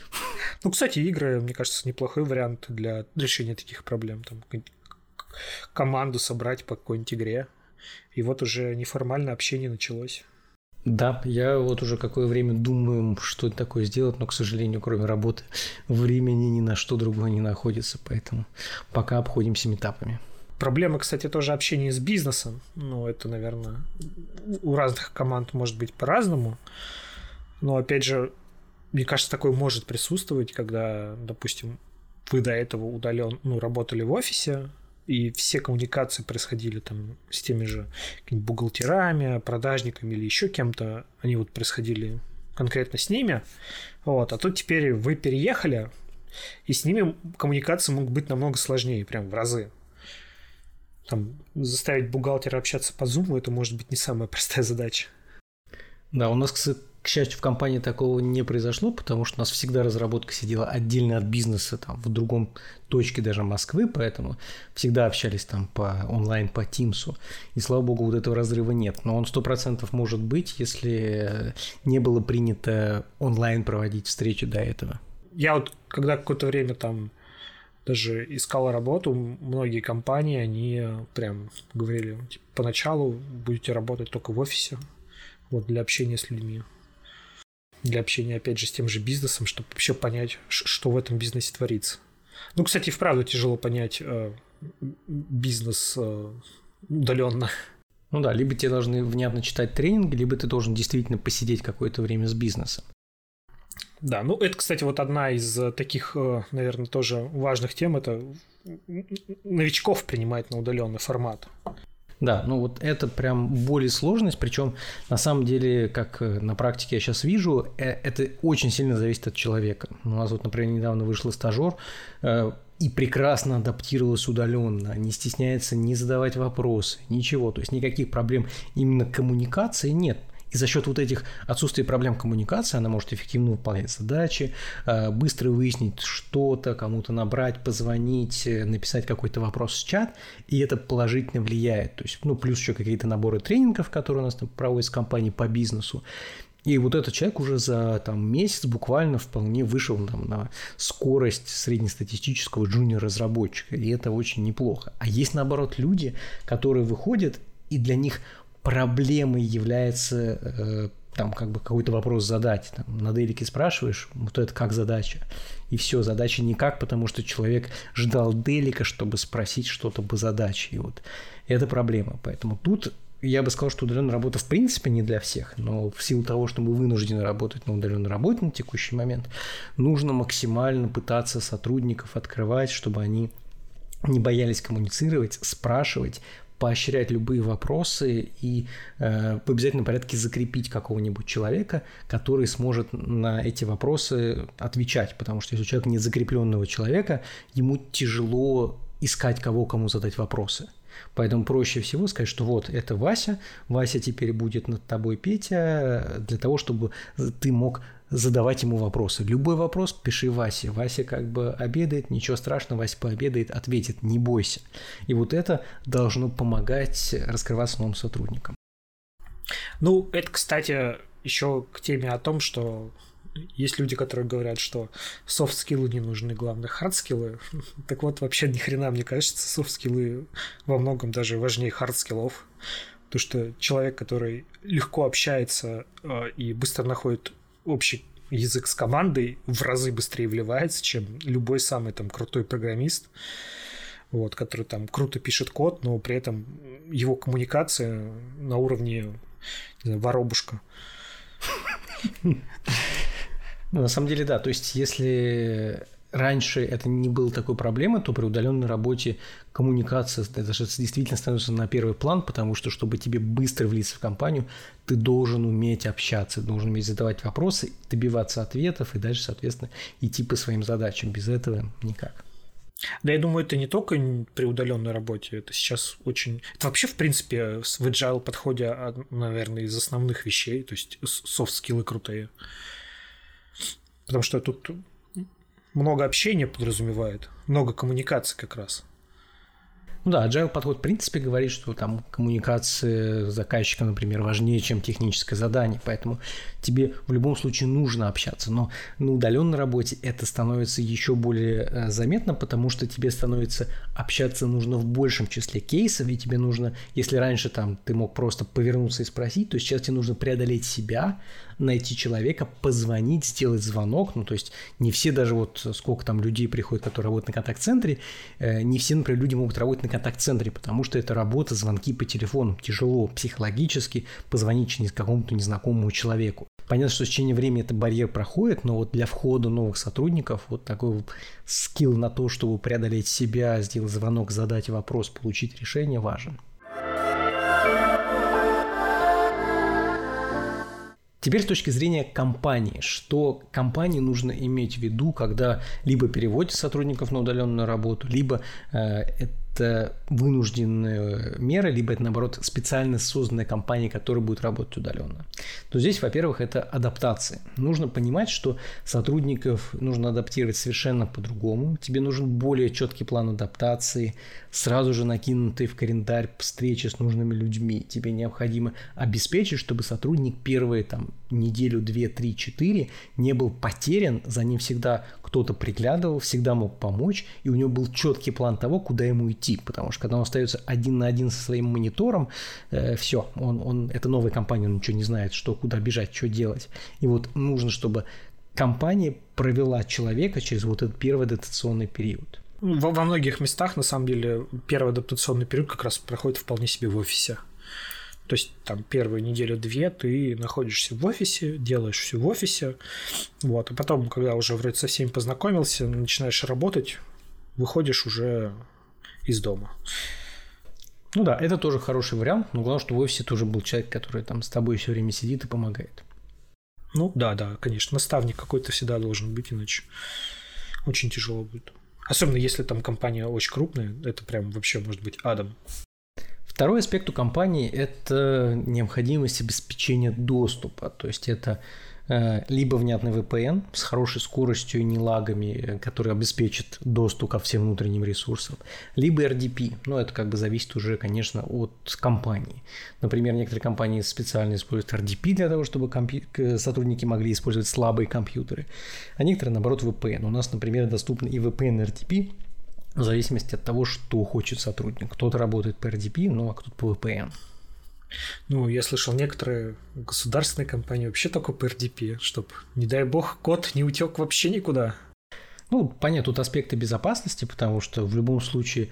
Ну, кстати, игры, мне кажется, неплохой вариант для решения таких проблем. Там команду собрать по какой-нибудь игре. И вот уже неформальное общение началось. Да, я вот уже какое время думаю, что такое сделать, но, к сожалению, кроме работы, времени ни на что другое не находится, поэтому пока обходимся метапами. Проблема, кстати, тоже общение с бизнесом. Ну, это, наверное, у разных команд может быть по-разному. Но, опять же, мне кажется, такое может присутствовать, когда, допустим, вы до этого удален, ну, работали в офисе, и все коммуникации происходили там с теми же бухгалтерами, продажниками или еще кем-то, они вот происходили конкретно с ними, вот, а тут теперь вы переехали, и с ними коммуникации могут быть намного сложнее, прям в разы. Там заставить бухгалтера общаться по Zoom, это может быть не самая простая задача. Да, у нас, к счастью, в компании такого не произошло, потому что у нас всегда разработка сидела отдельно от бизнеса, там, в другом точке даже Москвы, поэтому всегда общались там по онлайн, по Тимсу. И, слава богу, вот этого разрыва нет. Но он сто процентов может быть, если не было принято онлайн проводить встречи до этого. Я вот, когда какое-то время там даже искал работу, многие компании, они прям говорили, типа, поначалу будете работать только в офисе, вот для общения с людьми для общения, опять же, с тем же бизнесом, чтобы вообще понять, что в этом бизнесе творится. Ну, кстати, вправду тяжело понять э, бизнес э, удаленно. Ну да, либо тебе должны внятно читать тренинги, либо ты должен действительно посидеть какое-то время с бизнесом. Да, ну это, кстати, вот одна из э, таких, э, наверное, тоже важных тем, это новичков принимать на удаленный формат. Да, ну вот это прям более сложность, причем на самом деле, как э, на практике я сейчас вижу, э, это очень сильно зависит от человека. У нас вот, например, недавно вышел стажер, э, и прекрасно адаптировалась удаленно, не стесняется не задавать вопросы, ничего, то есть никаких проблем именно коммуникации нет. И за счет вот этих отсутствия проблем коммуникации она может эффективно выполнять задачи, э, быстро выяснить что-то, кому-то набрать, позвонить, э, написать какой-то вопрос в чат, и это положительно влияет. То есть, ну, плюс еще какие-то наборы тренингов, которые у нас там проводят с компанией по бизнесу. И вот этот человек уже за там, месяц буквально вполне вышел там, на скорость среднестатистического джуниор-разработчика, и это очень неплохо. А есть, наоборот, люди, которые выходят, и для них проблемой является э, там как бы какой-то вопрос задать. Там, на делике спрашиваешь, вот это как задача. И все, задача никак, потому что человек ждал делика, чтобы спросить что-то по задаче. И вот это проблема. Поэтому тут я бы сказал, что удаленная работа в принципе не для всех, но в силу того, что мы вынуждены работать на удаленной работе на текущий момент, нужно максимально пытаться сотрудников открывать, чтобы они не боялись коммуницировать, спрашивать, поощрять любые вопросы и э, в обязательном порядке закрепить какого-нибудь человека, который сможет на эти вопросы отвечать, потому что если у человека нет закрепленного человека, ему тяжело искать кого кому задать вопросы. Поэтому проще всего сказать, что вот это Вася, Вася теперь будет над тобой Петя, для того, чтобы ты мог задавать ему вопросы. Любой вопрос пиши Васе. Вася как бы обедает, ничего страшного, Вася пообедает, ответит, не бойся. И вот это должно помогать раскрываться новым сотрудникам. Ну, это, кстати, еще к теме о том, что есть люди, которые говорят, что софт-скиллы не нужны, главное хард-скиллы. Так вот, вообще ни хрена, мне кажется, софт-скиллы во многом даже важнее хард-скиллов. Потому что человек, который легко общается э, и быстро находит общий язык с командой, в разы быстрее вливается, чем любой самый там крутой программист, вот, который там круто пишет код, но при этом его коммуникация на уровне не знаю, воробушка. Ну, на самом деле, да. То есть, если раньше это не было такой проблемы, то при удаленной работе коммуникация это же действительно становится на первый план, потому что, чтобы тебе быстро влиться в компанию, ты должен уметь общаться, должен уметь задавать вопросы, добиваться ответов и дальше, соответственно, идти по своим задачам. Без этого никак. Да, я думаю, это не только при удаленной работе, это сейчас очень... Это вообще, в принципе, в agile подходе, наверное, из основных вещей, то есть софт-скиллы крутые. Потому что тут много общения подразумевает, много коммуникации как раз. Ну да, agile подход в принципе говорит, что там коммуникация с заказчиком, например, важнее, чем техническое задание, поэтому тебе в любом случае нужно общаться, но на удаленной работе это становится еще более э, заметно, потому что тебе становится общаться нужно в большем числе кейсов, и тебе нужно, если раньше там ты мог просто повернуться и спросить, то сейчас тебе нужно преодолеть себя, найти человека, позвонить, сделать звонок. Ну, то есть не все даже вот сколько там людей приходят, которые работают на контакт-центре, э, не все, например, люди могут работать на контакт-центре, потому что это работа, звонки по телефону. Тяжело психологически позвонить через какому-то незнакомому человеку. Понятно, что в течение времени этот барьер проходит, но вот для входа новых сотрудников вот такой скилл на то, чтобы преодолеть себя, сделать звонок, задать вопрос, получить решение важен. Теперь с точки зрения компании, что компании нужно иметь в виду, когда либо переводят сотрудников на удаленную работу, либо э, это вынужденная мера, либо это, наоборот, специально созданная компания, которая будет работать удаленно. То здесь, во-первых, это адаптация. Нужно понимать, что сотрудников нужно адаптировать совершенно по-другому. Тебе нужен более четкий план адаптации, сразу же накинутый в календарь встречи с нужными людьми. Тебе необходимо обеспечить, чтобы сотрудник первые там неделю, две, три, четыре не был потерян, за ним всегда кто-то приглядывал, всегда мог помочь, и у него был четкий план того, куда ему идти, потому что когда он остается один на один со своим монитором, э, все, он, он, это новая компания, он ничего не знает, что, куда бежать, что делать. И вот нужно, чтобы компания провела человека через вот этот первый адаптационный период. Во, во многих местах, на самом деле, первый адаптационный период как раз проходит вполне себе в офисе. То есть там первую неделю-две ты находишься в офисе, делаешь все в офисе, вот, а потом, когда уже вроде со всеми познакомился, начинаешь работать, выходишь уже из дома. Ну да, это тоже хороший вариант, но главное, что в офисе тоже был человек, который там с тобой все время сидит и помогает. Ну да, да, конечно, наставник какой-то всегда должен быть, иначе очень тяжело будет. Особенно если там компания очень крупная, это прям вообще может быть адом. Второй аспект у компании – это необходимость обеспечения доступа. То есть это Э, либо внятный VPN с хорошей скоростью и не лагами, который обеспечит доступ ко всем внутренним ресурсам, либо RDP. Но это как бы зависит уже, конечно, от компании. Например, некоторые компании специально используют RDP для того, чтобы компью- сотрудники могли использовать слабые компьютеры, а некоторые, наоборот, VPN. У нас, например, доступны и VPN, и RDP, в зависимости от того, что хочет сотрудник. Кто-то работает по RDP, ну а кто-то по VPN. Ну, я слышал, некоторые государственные компании вообще только по RDP, чтобы, не дай бог, код не утек вообще никуда. Ну, понятно, тут аспекты безопасности, потому что в любом случае,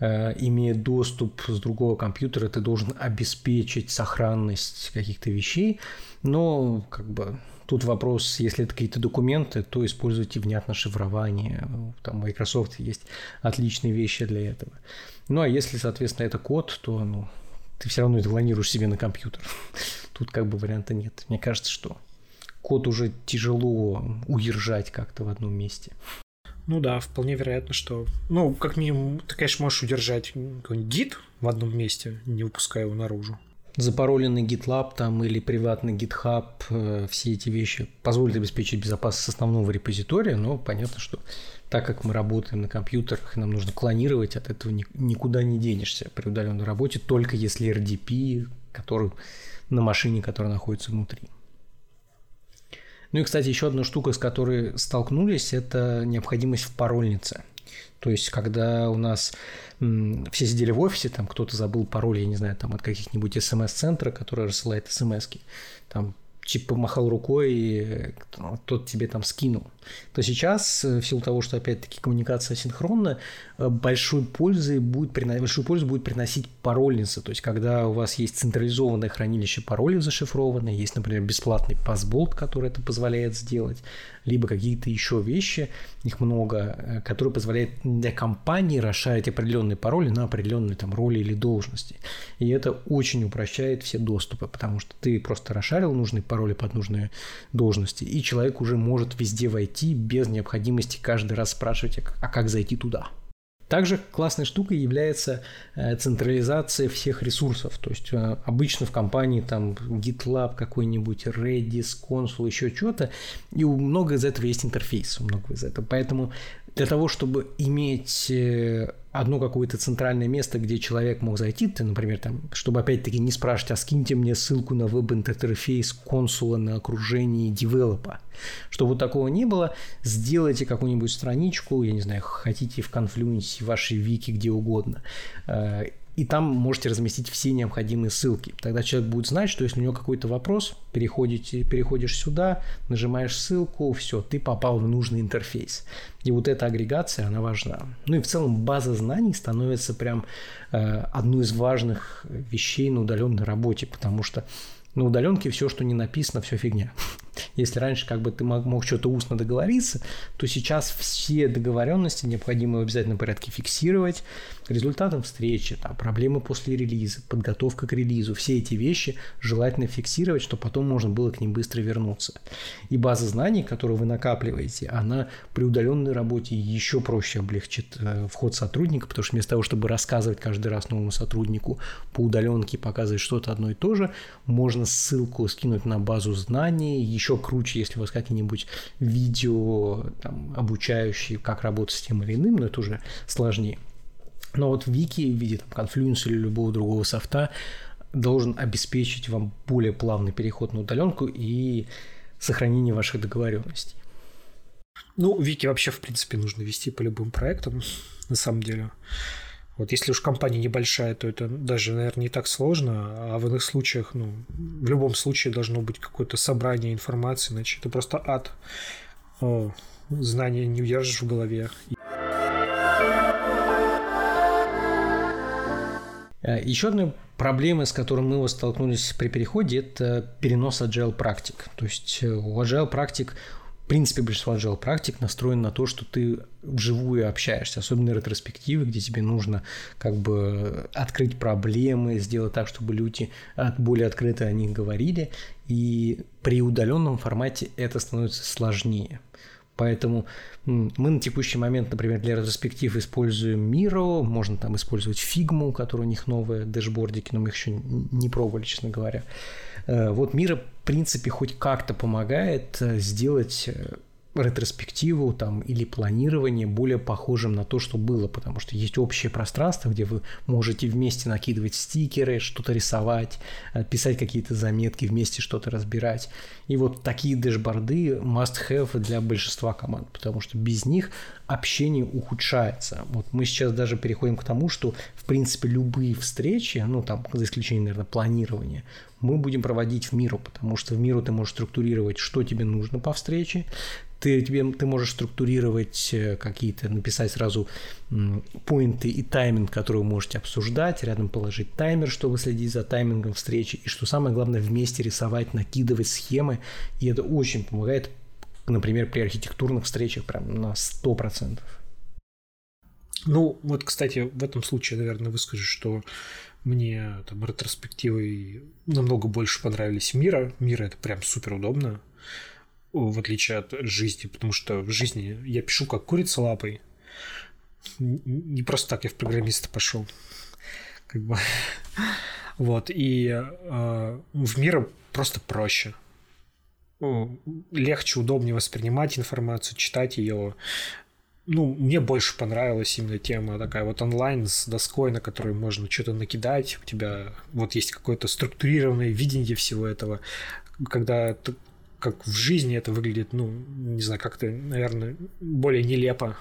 э, имея доступ с другого компьютера, ты должен обеспечить сохранность каких-то вещей, но как бы тут вопрос, если это какие-то документы, то используйте внятно шифрование. Там в Microsoft есть отличные вещи для этого. Ну, а если, соответственно, это код, то ну, ты все равно это клонируешь себе на компьютер. Тут как бы варианта нет. Мне кажется, что код уже тяжело удержать как-то в одном месте. Ну да, вполне вероятно, что... Ну, как минимум, ты, конечно, можешь удержать какой-нибудь гид в одном месте, не выпуская его наружу запароленный GitLab там или приватный GitHub, э, все эти вещи позволят обеспечить безопасность основного репозитория, но понятно, что так как мы работаем на компьютерах, нам нужно клонировать, от этого никуда не денешься при удаленной работе, только если RDP, который на машине, которая находится внутри. Ну и, кстати, еще одна штука, с которой столкнулись, это необходимость в парольнице – то есть, когда у нас все сидели в офисе, там кто-то забыл пароль, я не знаю, там от каких-нибудь смс-центра, который рассылает смс-ки, там типа махал рукой, и тот тебе там скинул. То сейчас, э, в силу того, что опять-таки коммуникация синхронна, э, большой пользы будет, большую пользу будет приносить парольница. То есть, когда у вас есть централизованное хранилище паролей зашифрованное, есть, например, бесплатный пасболт, который это позволяет сделать, либо какие-то еще вещи, их много, э, которые позволяют для компании расширить определенные пароли на определенные там роли или должности. И это очень упрощает все доступы, потому что ты просто расшарил пароль, пароли под нужные должности, и человек уже может везде войти без необходимости каждый раз спрашивать, а как зайти туда. Также классной штукой является э, централизация всех ресурсов. То есть э, обычно в компании там GitLab какой-нибудь, Redis, Consul, еще что-то, и у много из этого есть интерфейс, у много из этого. Поэтому для того, чтобы иметь э, одно какое-то центральное место, где человек мог зайти, ты, например, там, чтобы опять-таки не спрашивать, а скиньте мне ссылку на веб-интерфейс консула на окружении девелопа. Чтобы такого не было, сделайте какую-нибудь страничку, я не знаю, хотите в конфлюенсе, в вашей вики, где угодно, э, и там можете разместить все необходимые ссылки. Тогда человек будет знать, что если у него какой-то вопрос, переходите, переходишь сюда, нажимаешь ссылку, все, ты попал в нужный интерфейс. И вот эта агрегация, она важна. Ну и в целом база знаний становится прям э, одной из важных вещей на удаленной работе, потому что на удаленке все, что не написано, все фигня. Если раньше как бы ты мог, мог что-то устно договориться, то сейчас все договоренности необходимо в обязательном порядке фиксировать результатом встречи, там, проблемы после релиза, подготовка к релизу, все эти вещи желательно фиксировать, чтобы потом можно было к ним быстро вернуться. И база знаний, которую вы накапливаете, она при удаленной работе еще проще облегчит э, вход сотрудника, потому что вместо того, чтобы рассказывать каждый раз новому сотруднику по удаленке, показывать что-то одно и то же, можно ссылку скинуть на базу знаний, еще круче, если у вас какие-нибудь видео там, обучающие, как работать с тем или иным, но это уже сложнее. Но вот Вики в виде там, Confluence или любого другого софта должен обеспечить вам более плавный переход на удаленку и сохранение ваших договоренностей. Ну, Вики вообще, в принципе, нужно вести по любым проектам, на самом деле. Вот если уж компания небольшая, то это даже, наверное, не так сложно, а в иных случаях, ну, в любом случае должно быть какое-то собрание информации, иначе это просто ад. О, знания не удержишь в голове. Э, Еще одной проблемой, с которой мы столкнулись при переходе, это перенос agile практик. То есть э, у agile практик в принципе, большинство agile практик настроен на то, что ты вживую общаешься, особенно ретроспективы, где тебе нужно как бы открыть проблемы, сделать так, чтобы люди более открыто о них говорили, и при удаленном формате это становится сложнее. Поэтому мы на текущий момент, например, для ретроспектив используем Miro, можно там использовать Figma, у которой у них новые дэшбордики, но мы их еще не пробовали, честно говоря. Э, вот Miro, в принципе, хоть как-то помогает э, сделать э, ретроспективу там, или планирование более похожим на то, что было, потому что есть общее пространство, где вы можете вместе накидывать стикеры, что-то рисовать, э, писать какие-то заметки, вместе что-то разбирать. И вот такие дэшборды must-have для большинства команд, потому что без них общение ухудшается. Вот мы сейчас даже переходим к тому, что, в принципе, любые встречи, ну, там, за исключением, наверное, планирования, мы будем проводить в миру, потому что в миру ты можешь структурировать, что тебе нужно по встрече, ты, тебе, ты можешь структурировать э, какие-то, написать сразу поинты и тайминг, которые вы можете обсуждать, рядом положить таймер, чтобы следить за таймингом встречи, и что самое главное, вместе рисовать, накидывать схемы, и это очень помогает, например, при архитектурных встречах прям на 100%. Ну, вот, кстати, в этом случае, наверное, выскажу, что мне там ретроспективы намного больше понравились Мира. Мира это прям супер удобно в отличие от жизни, потому что в жизни я пишу как курица лапой. Не просто так я в программиста пошел. Как бы. Вот, и э, в мире просто проще. Легче, удобнее воспринимать информацию, читать ее. Ну, мне больше понравилась именно тема такая вот онлайн с доской, на которой можно что-то накидать. У тебя вот есть какое-то структурированное видение всего этого. Когда как в жизни это выглядит, ну, не знаю, как-то, наверное, более нелепо.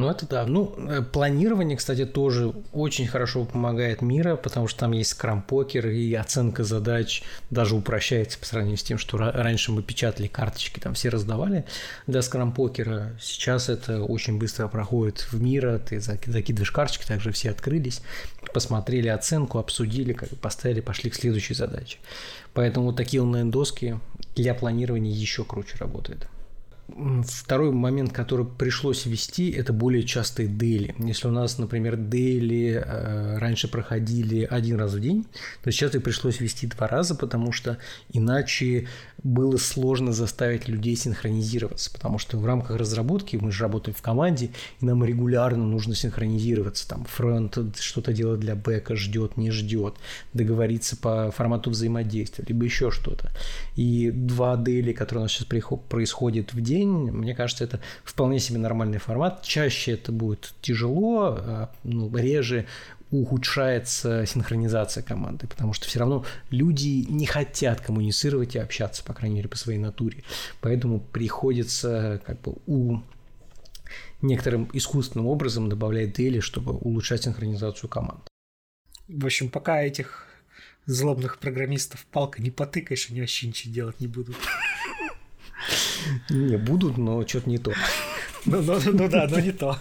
Ну, это да. Ну, э, планирование, кстати, тоже очень хорошо помогает мира, потому что там есть скрам-покер и оценка задач даже упрощается по сравнению с тем, что раньше мы печатали карточки, там все раздавали для скрам-покера. Сейчас это очень быстро проходит в мира, ты закидываешь карточки, также все открылись, посмотрели оценку, обсудили, как поставили, пошли к следующей задаче. Поэтому вот такие онлайн-доски для планирования еще круче работают. Второй момент, который пришлось ввести, это более частые дейли. Если у нас, например, дейли э, раньше проходили один раз в день, то сейчас их пришлось ввести два раза, потому что иначе было сложно заставить людей синхронизироваться, потому что в рамках разработки мы же работаем в команде, и нам регулярно нужно синхронизироваться. Там фронт что-то делать для бэка, ждет, не ждет, договориться по формату взаимодействия, либо еще что-то. И два дейли, которые у нас сейчас происходят в день, день, мне кажется, это вполне себе нормальный формат. Чаще это будет тяжело, а, ну, реже ухудшается синхронизация команды, потому что все равно люди не хотят коммуницировать и общаться, по крайней мере, по своей натуре. Поэтому приходится как бы у некоторым искусственным образом добавлять дели, чтобы улучшать синхронизацию команд. В общем, пока этих злобных программистов палка не потыкаешь, они вообще ничего делать не будут. Не, будут, но что-то не то. Ну, ну, ну да, но не то.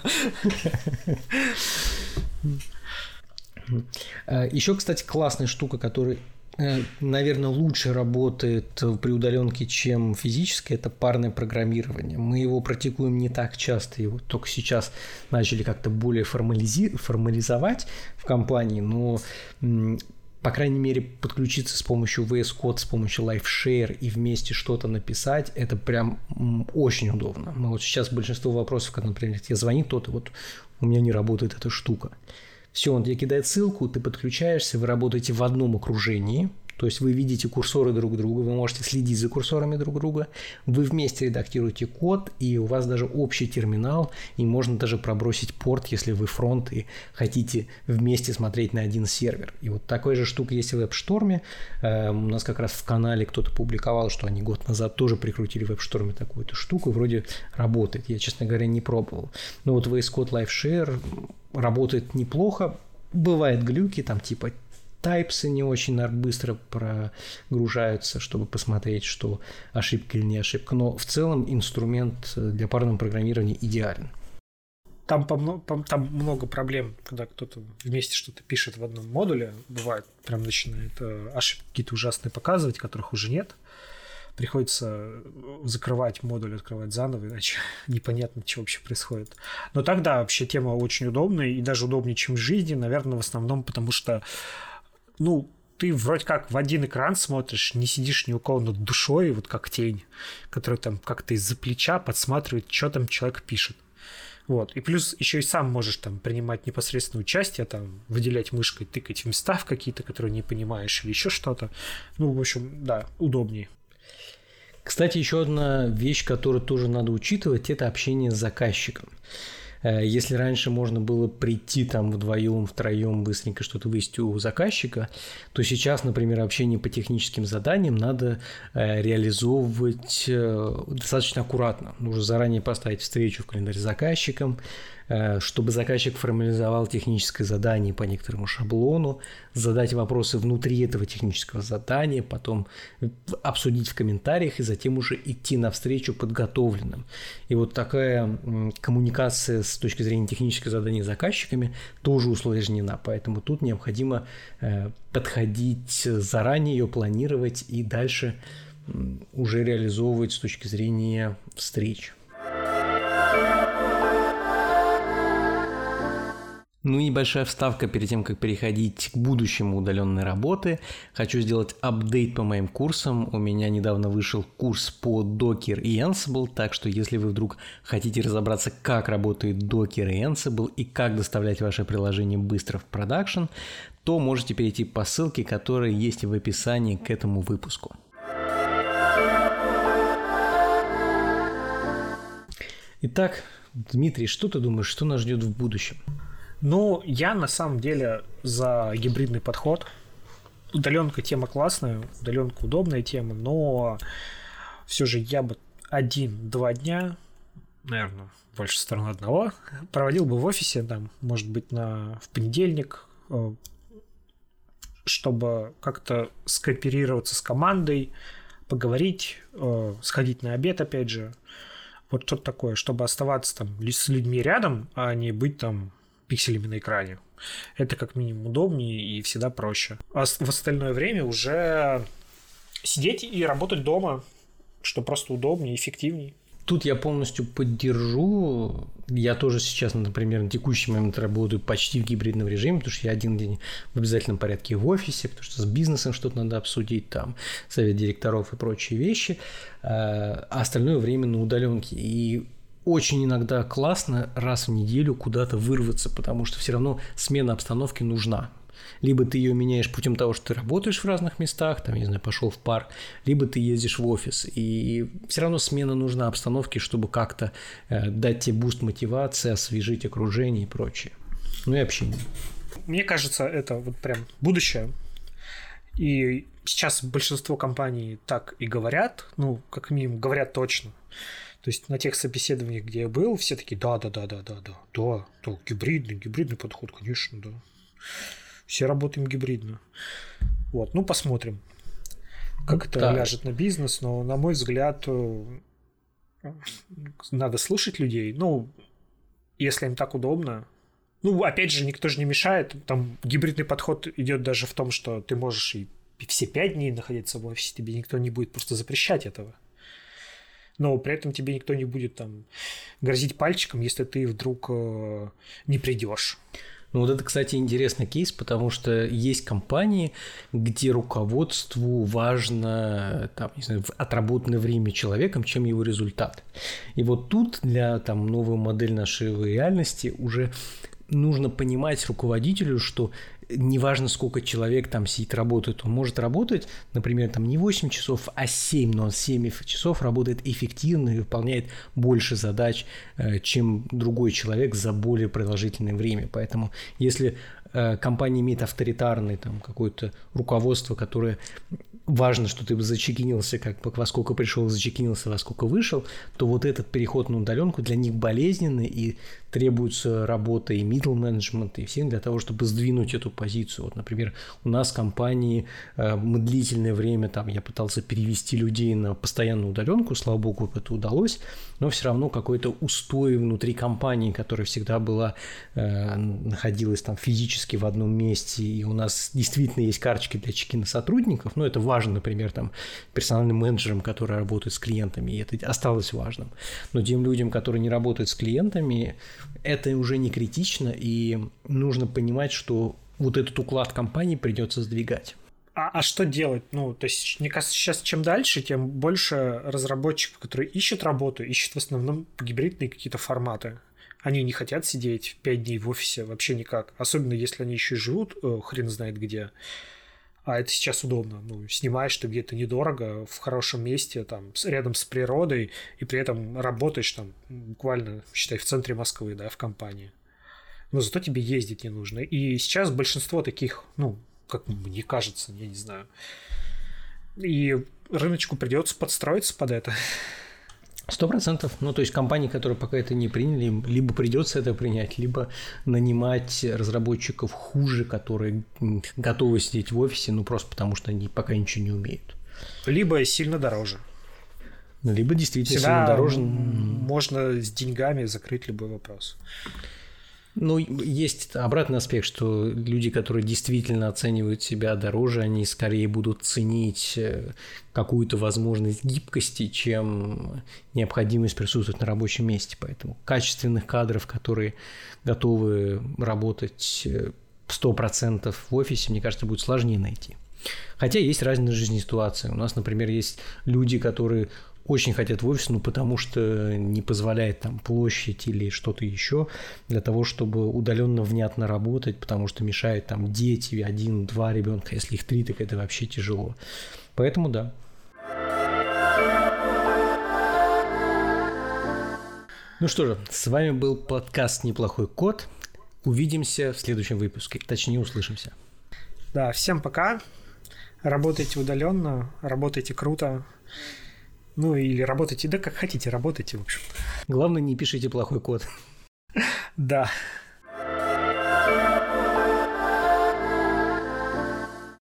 А, Еще, кстати, классная штука, которая э, наверное, лучше работает при удаленке, чем физически, это парное программирование. Мы его практикуем не так часто, его только сейчас начали как-то более формализи- формализовать в компании, но по крайней мере, подключиться с помощью VS Code, с помощью LiveShare и вместе что-то написать, это прям очень удобно. Мы вот сейчас большинство вопросов, когда, например, тебе звонит кто-то, вот у меня не работает эта штука. Все, он тебе кидает ссылку, ты подключаешься, вы работаете в одном окружении – то есть вы видите курсоры друг друга, вы можете следить за курсорами друг друга, вы вместе редактируете код, и у вас даже общий терминал, и можно даже пробросить порт, если вы фронт и хотите вместе смотреть на один сервер. И вот такой же штука есть в WebStorm. Э, у нас как раз в канале кто-то публиковал, что они год назад тоже прикрутили в WebStorm такую-то штуку, вроде работает. Я, честно говоря, не пробовал. Но вот VS Code Live Share работает неплохо, Бывают глюки, там типа тайпсы не очень быстро прогружаются, чтобы посмотреть, что ошибка или не ошибка. Но в целом инструмент для парного программирования идеален. Там, там много проблем, когда кто-то вместе что-то пишет в одном модуле. Бывает, прям начинает э, ошибки какие-то ужасные показывать, которых уже нет. приходится закрывать модуль, открывать заново, иначе непонятно, что вообще происходит. Но тогда вообще тема очень удобная, и даже удобнее, чем в жизни, наверное, в основном потому что, ну, ты вроде как в один экран смотришь, не сидишь ни у кого над душой, вот как тень, которая там как-то из-за плеча подсматривает, что там человек пишет. Вот. И плюс еще и сам можешь там принимать непосредственное участие, там, выделять мышкой, тыкать в места в какие-то, которые не понимаешь, или еще что-то. Ну, в общем, да, удобнее. Кстати, еще одна вещь, которую тоже надо учитывать, это общение с заказчиком. Э, если раньше можно было прийти там вдвоем, втроем, быстренько что-то вывести у заказчика, то сейчас, например, общение по техническим заданиям надо э, реализовывать э, достаточно аккуратно. Нужно заранее поставить встречу в календарь с заказчиком, чтобы заказчик формализовал техническое задание по некоторому шаблону, задать вопросы внутри этого технического задания, потом обсудить в комментариях и затем уже идти навстречу подготовленным. И вот такая коммуникация с точки зрения технического задания с заказчиками тоже усложнена, поэтому тут необходимо э, подходить заранее, ее планировать и дальше уже реализовывать с точки зрения встреч. Ну и небольшая вставка перед тем, как переходить к будущему удаленной работы. Хочу сделать апдейт по моим курсам. У меня недавно вышел курс по Docker и Ansible, так что если вы вдруг хотите разобраться, как работает Docker и Ansible и как доставлять ваше приложение быстро в продакшн, то можете перейти по ссылке, которая есть в описании к этому выпуску. Итак, Дмитрий, что ты думаешь, что нас ждет в будущем? Ну, я на самом деле за гибридный подход. Удаленка тема классная, удаленка удобная тема, но все же я бы один-два дня, наверное, больше стороны одного, проводил бы в офисе, там, может быть, на, в понедельник, э, чтобы как-то скооперироваться с командой, поговорить, э, сходить на обед, опять же. Вот что-то такое, чтобы оставаться там с людьми рядом, а не быть там пикселями на экране. Это как минимум удобнее и всегда проще. А в остальное время уже сидеть и работать дома, что просто удобнее, эффективнее. Тут я полностью поддержу. Я тоже сейчас, например, на текущий момент работаю почти в гибридном режиме, потому что я один день в обязательном порядке в офисе, потому что с бизнесом что-то надо обсудить, там, совет директоров и прочие вещи, а остальное время на удаленке. И очень иногда классно раз в неделю куда-то вырваться, потому что все равно смена обстановки нужна. Либо ты ее меняешь путем того, что ты работаешь в разных местах, там, не знаю, пошел в парк, либо ты ездишь в офис. И все равно смена нужна обстановки, чтобы как-то э, дать тебе boost мотивации, освежить окружение и прочее. Ну и общение. Мне кажется, это вот прям будущее. И сейчас большинство компаний так и говорят, ну, как минимум, говорят точно. То есть на тех собеседованиях, где я был, все такие, да, да, да, да, да, да, да, да, гибридный, гибридный подход, конечно, да. Все работаем гибридно. Вот, ну посмотрим, как это да. ляжет на бизнес, но, на мой взгляд, э, надо слушать людей. Ну, если им так удобно. Ну, опять же, никто же не мешает. Там гибридный подход идет даже в том, что ты можешь и все пять дней находиться в офисе, тебе никто не будет просто запрещать этого но при этом тебе никто не будет там грозить пальчиком, если ты вдруг э, не придешь. Ну вот это, кстати, интересный кейс, потому что есть компании, где руководству важно там, не знаю, отработанное время человеком, чем его результат. И вот тут для там, новой модели нашей реальности уже нужно понимать руководителю, что неважно, сколько человек там сидит, работает, он может работать, например, там не 8 часов, а 7, но он 7 часов работает эффективно и выполняет больше задач, э, чем другой человек за более продолжительное время. Поэтому если э, компания имеет авторитарное там какое-то руководство, которое важно, что ты зачекинился, как во сколько пришел, зачекинился, во сколько вышел, то вот этот переход на удаленку для них болезненный и требуется работа и middle management, и всем для того, чтобы сдвинуть эту позицию. Вот, например, у нас в компании э, мы длительное время, там, я пытался перевести людей на постоянную удаленку, слава богу, это удалось, но все равно какой-то устой внутри компании, которая всегда была, э, находилась там физически в одном месте, и у нас действительно есть карточки для чекина сотрудников, но это важно важно, например, там, персональным менеджерам, которые работают с клиентами, и это осталось важным. Но тем людям, которые не работают с клиентами, это уже не критично, и нужно понимать, что вот этот уклад компании придется сдвигать. А, а что делать? Ну, то есть, мне кажется, сейчас чем дальше, тем больше разработчиков, которые ищут работу, ищут в основном гибридные какие-то форматы. Они не хотят сидеть 5 дней в офисе вообще никак. Особенно если они еще и живут, э, хрен знает где. А это сейчас удобно. Ну, снимаешь ты где-то недорого, в хорошем месте, там, рядом с природой, и при этом работаешь там буквально, считай, в центре Москвы, да, в компании. Но зато тебе ездить не нужно. И сейчас большинство таких, ну, как мне кажется, я не знаю. И рыночку придется подстроиться под это. Сто процентов. Ну, то есть компании, которые пока это не приняли, либо придется это принять, либо нанимать разработчиков хуже, которые готовы сидеть в офисе, ну, просто потому что они пока ничего не умеют. Либо сильно дороже. Либо действительно Всегда сильно дороже. Можно с деньгами закрыть любой вопрос. Ну, есть обратный аспект, что люди, которые действительно оценивают себя дороже, они скорее будут ценить э, какую-то возможность гибкости, чем необходимость присутствовать на рабочем месте. Поэтому качественных кадров, которые готовы работать 100% э, в офисе, мне кажется, будет сложнее найти. Хотя есть разные жизненные ситуации. У нас, например, есть люди, которые очень хотят в офис, ну, потому что не позволяет там площадь или что-то еще для того, чтобы удаленно внятно работать, потому что мешает там дети, один-два ребенка, если их три, так это вообще тяжело. Поэтому да. Ну что же, с вами был подкаст «Неплохой код». Увидимся в следующем выпуске, точнее услышимся. Да, всем пока. Работайте удаленно, работайте круто. Ну или работайте, да как хотите, работайте, в общем. Главное, не пишите плохой код. Да.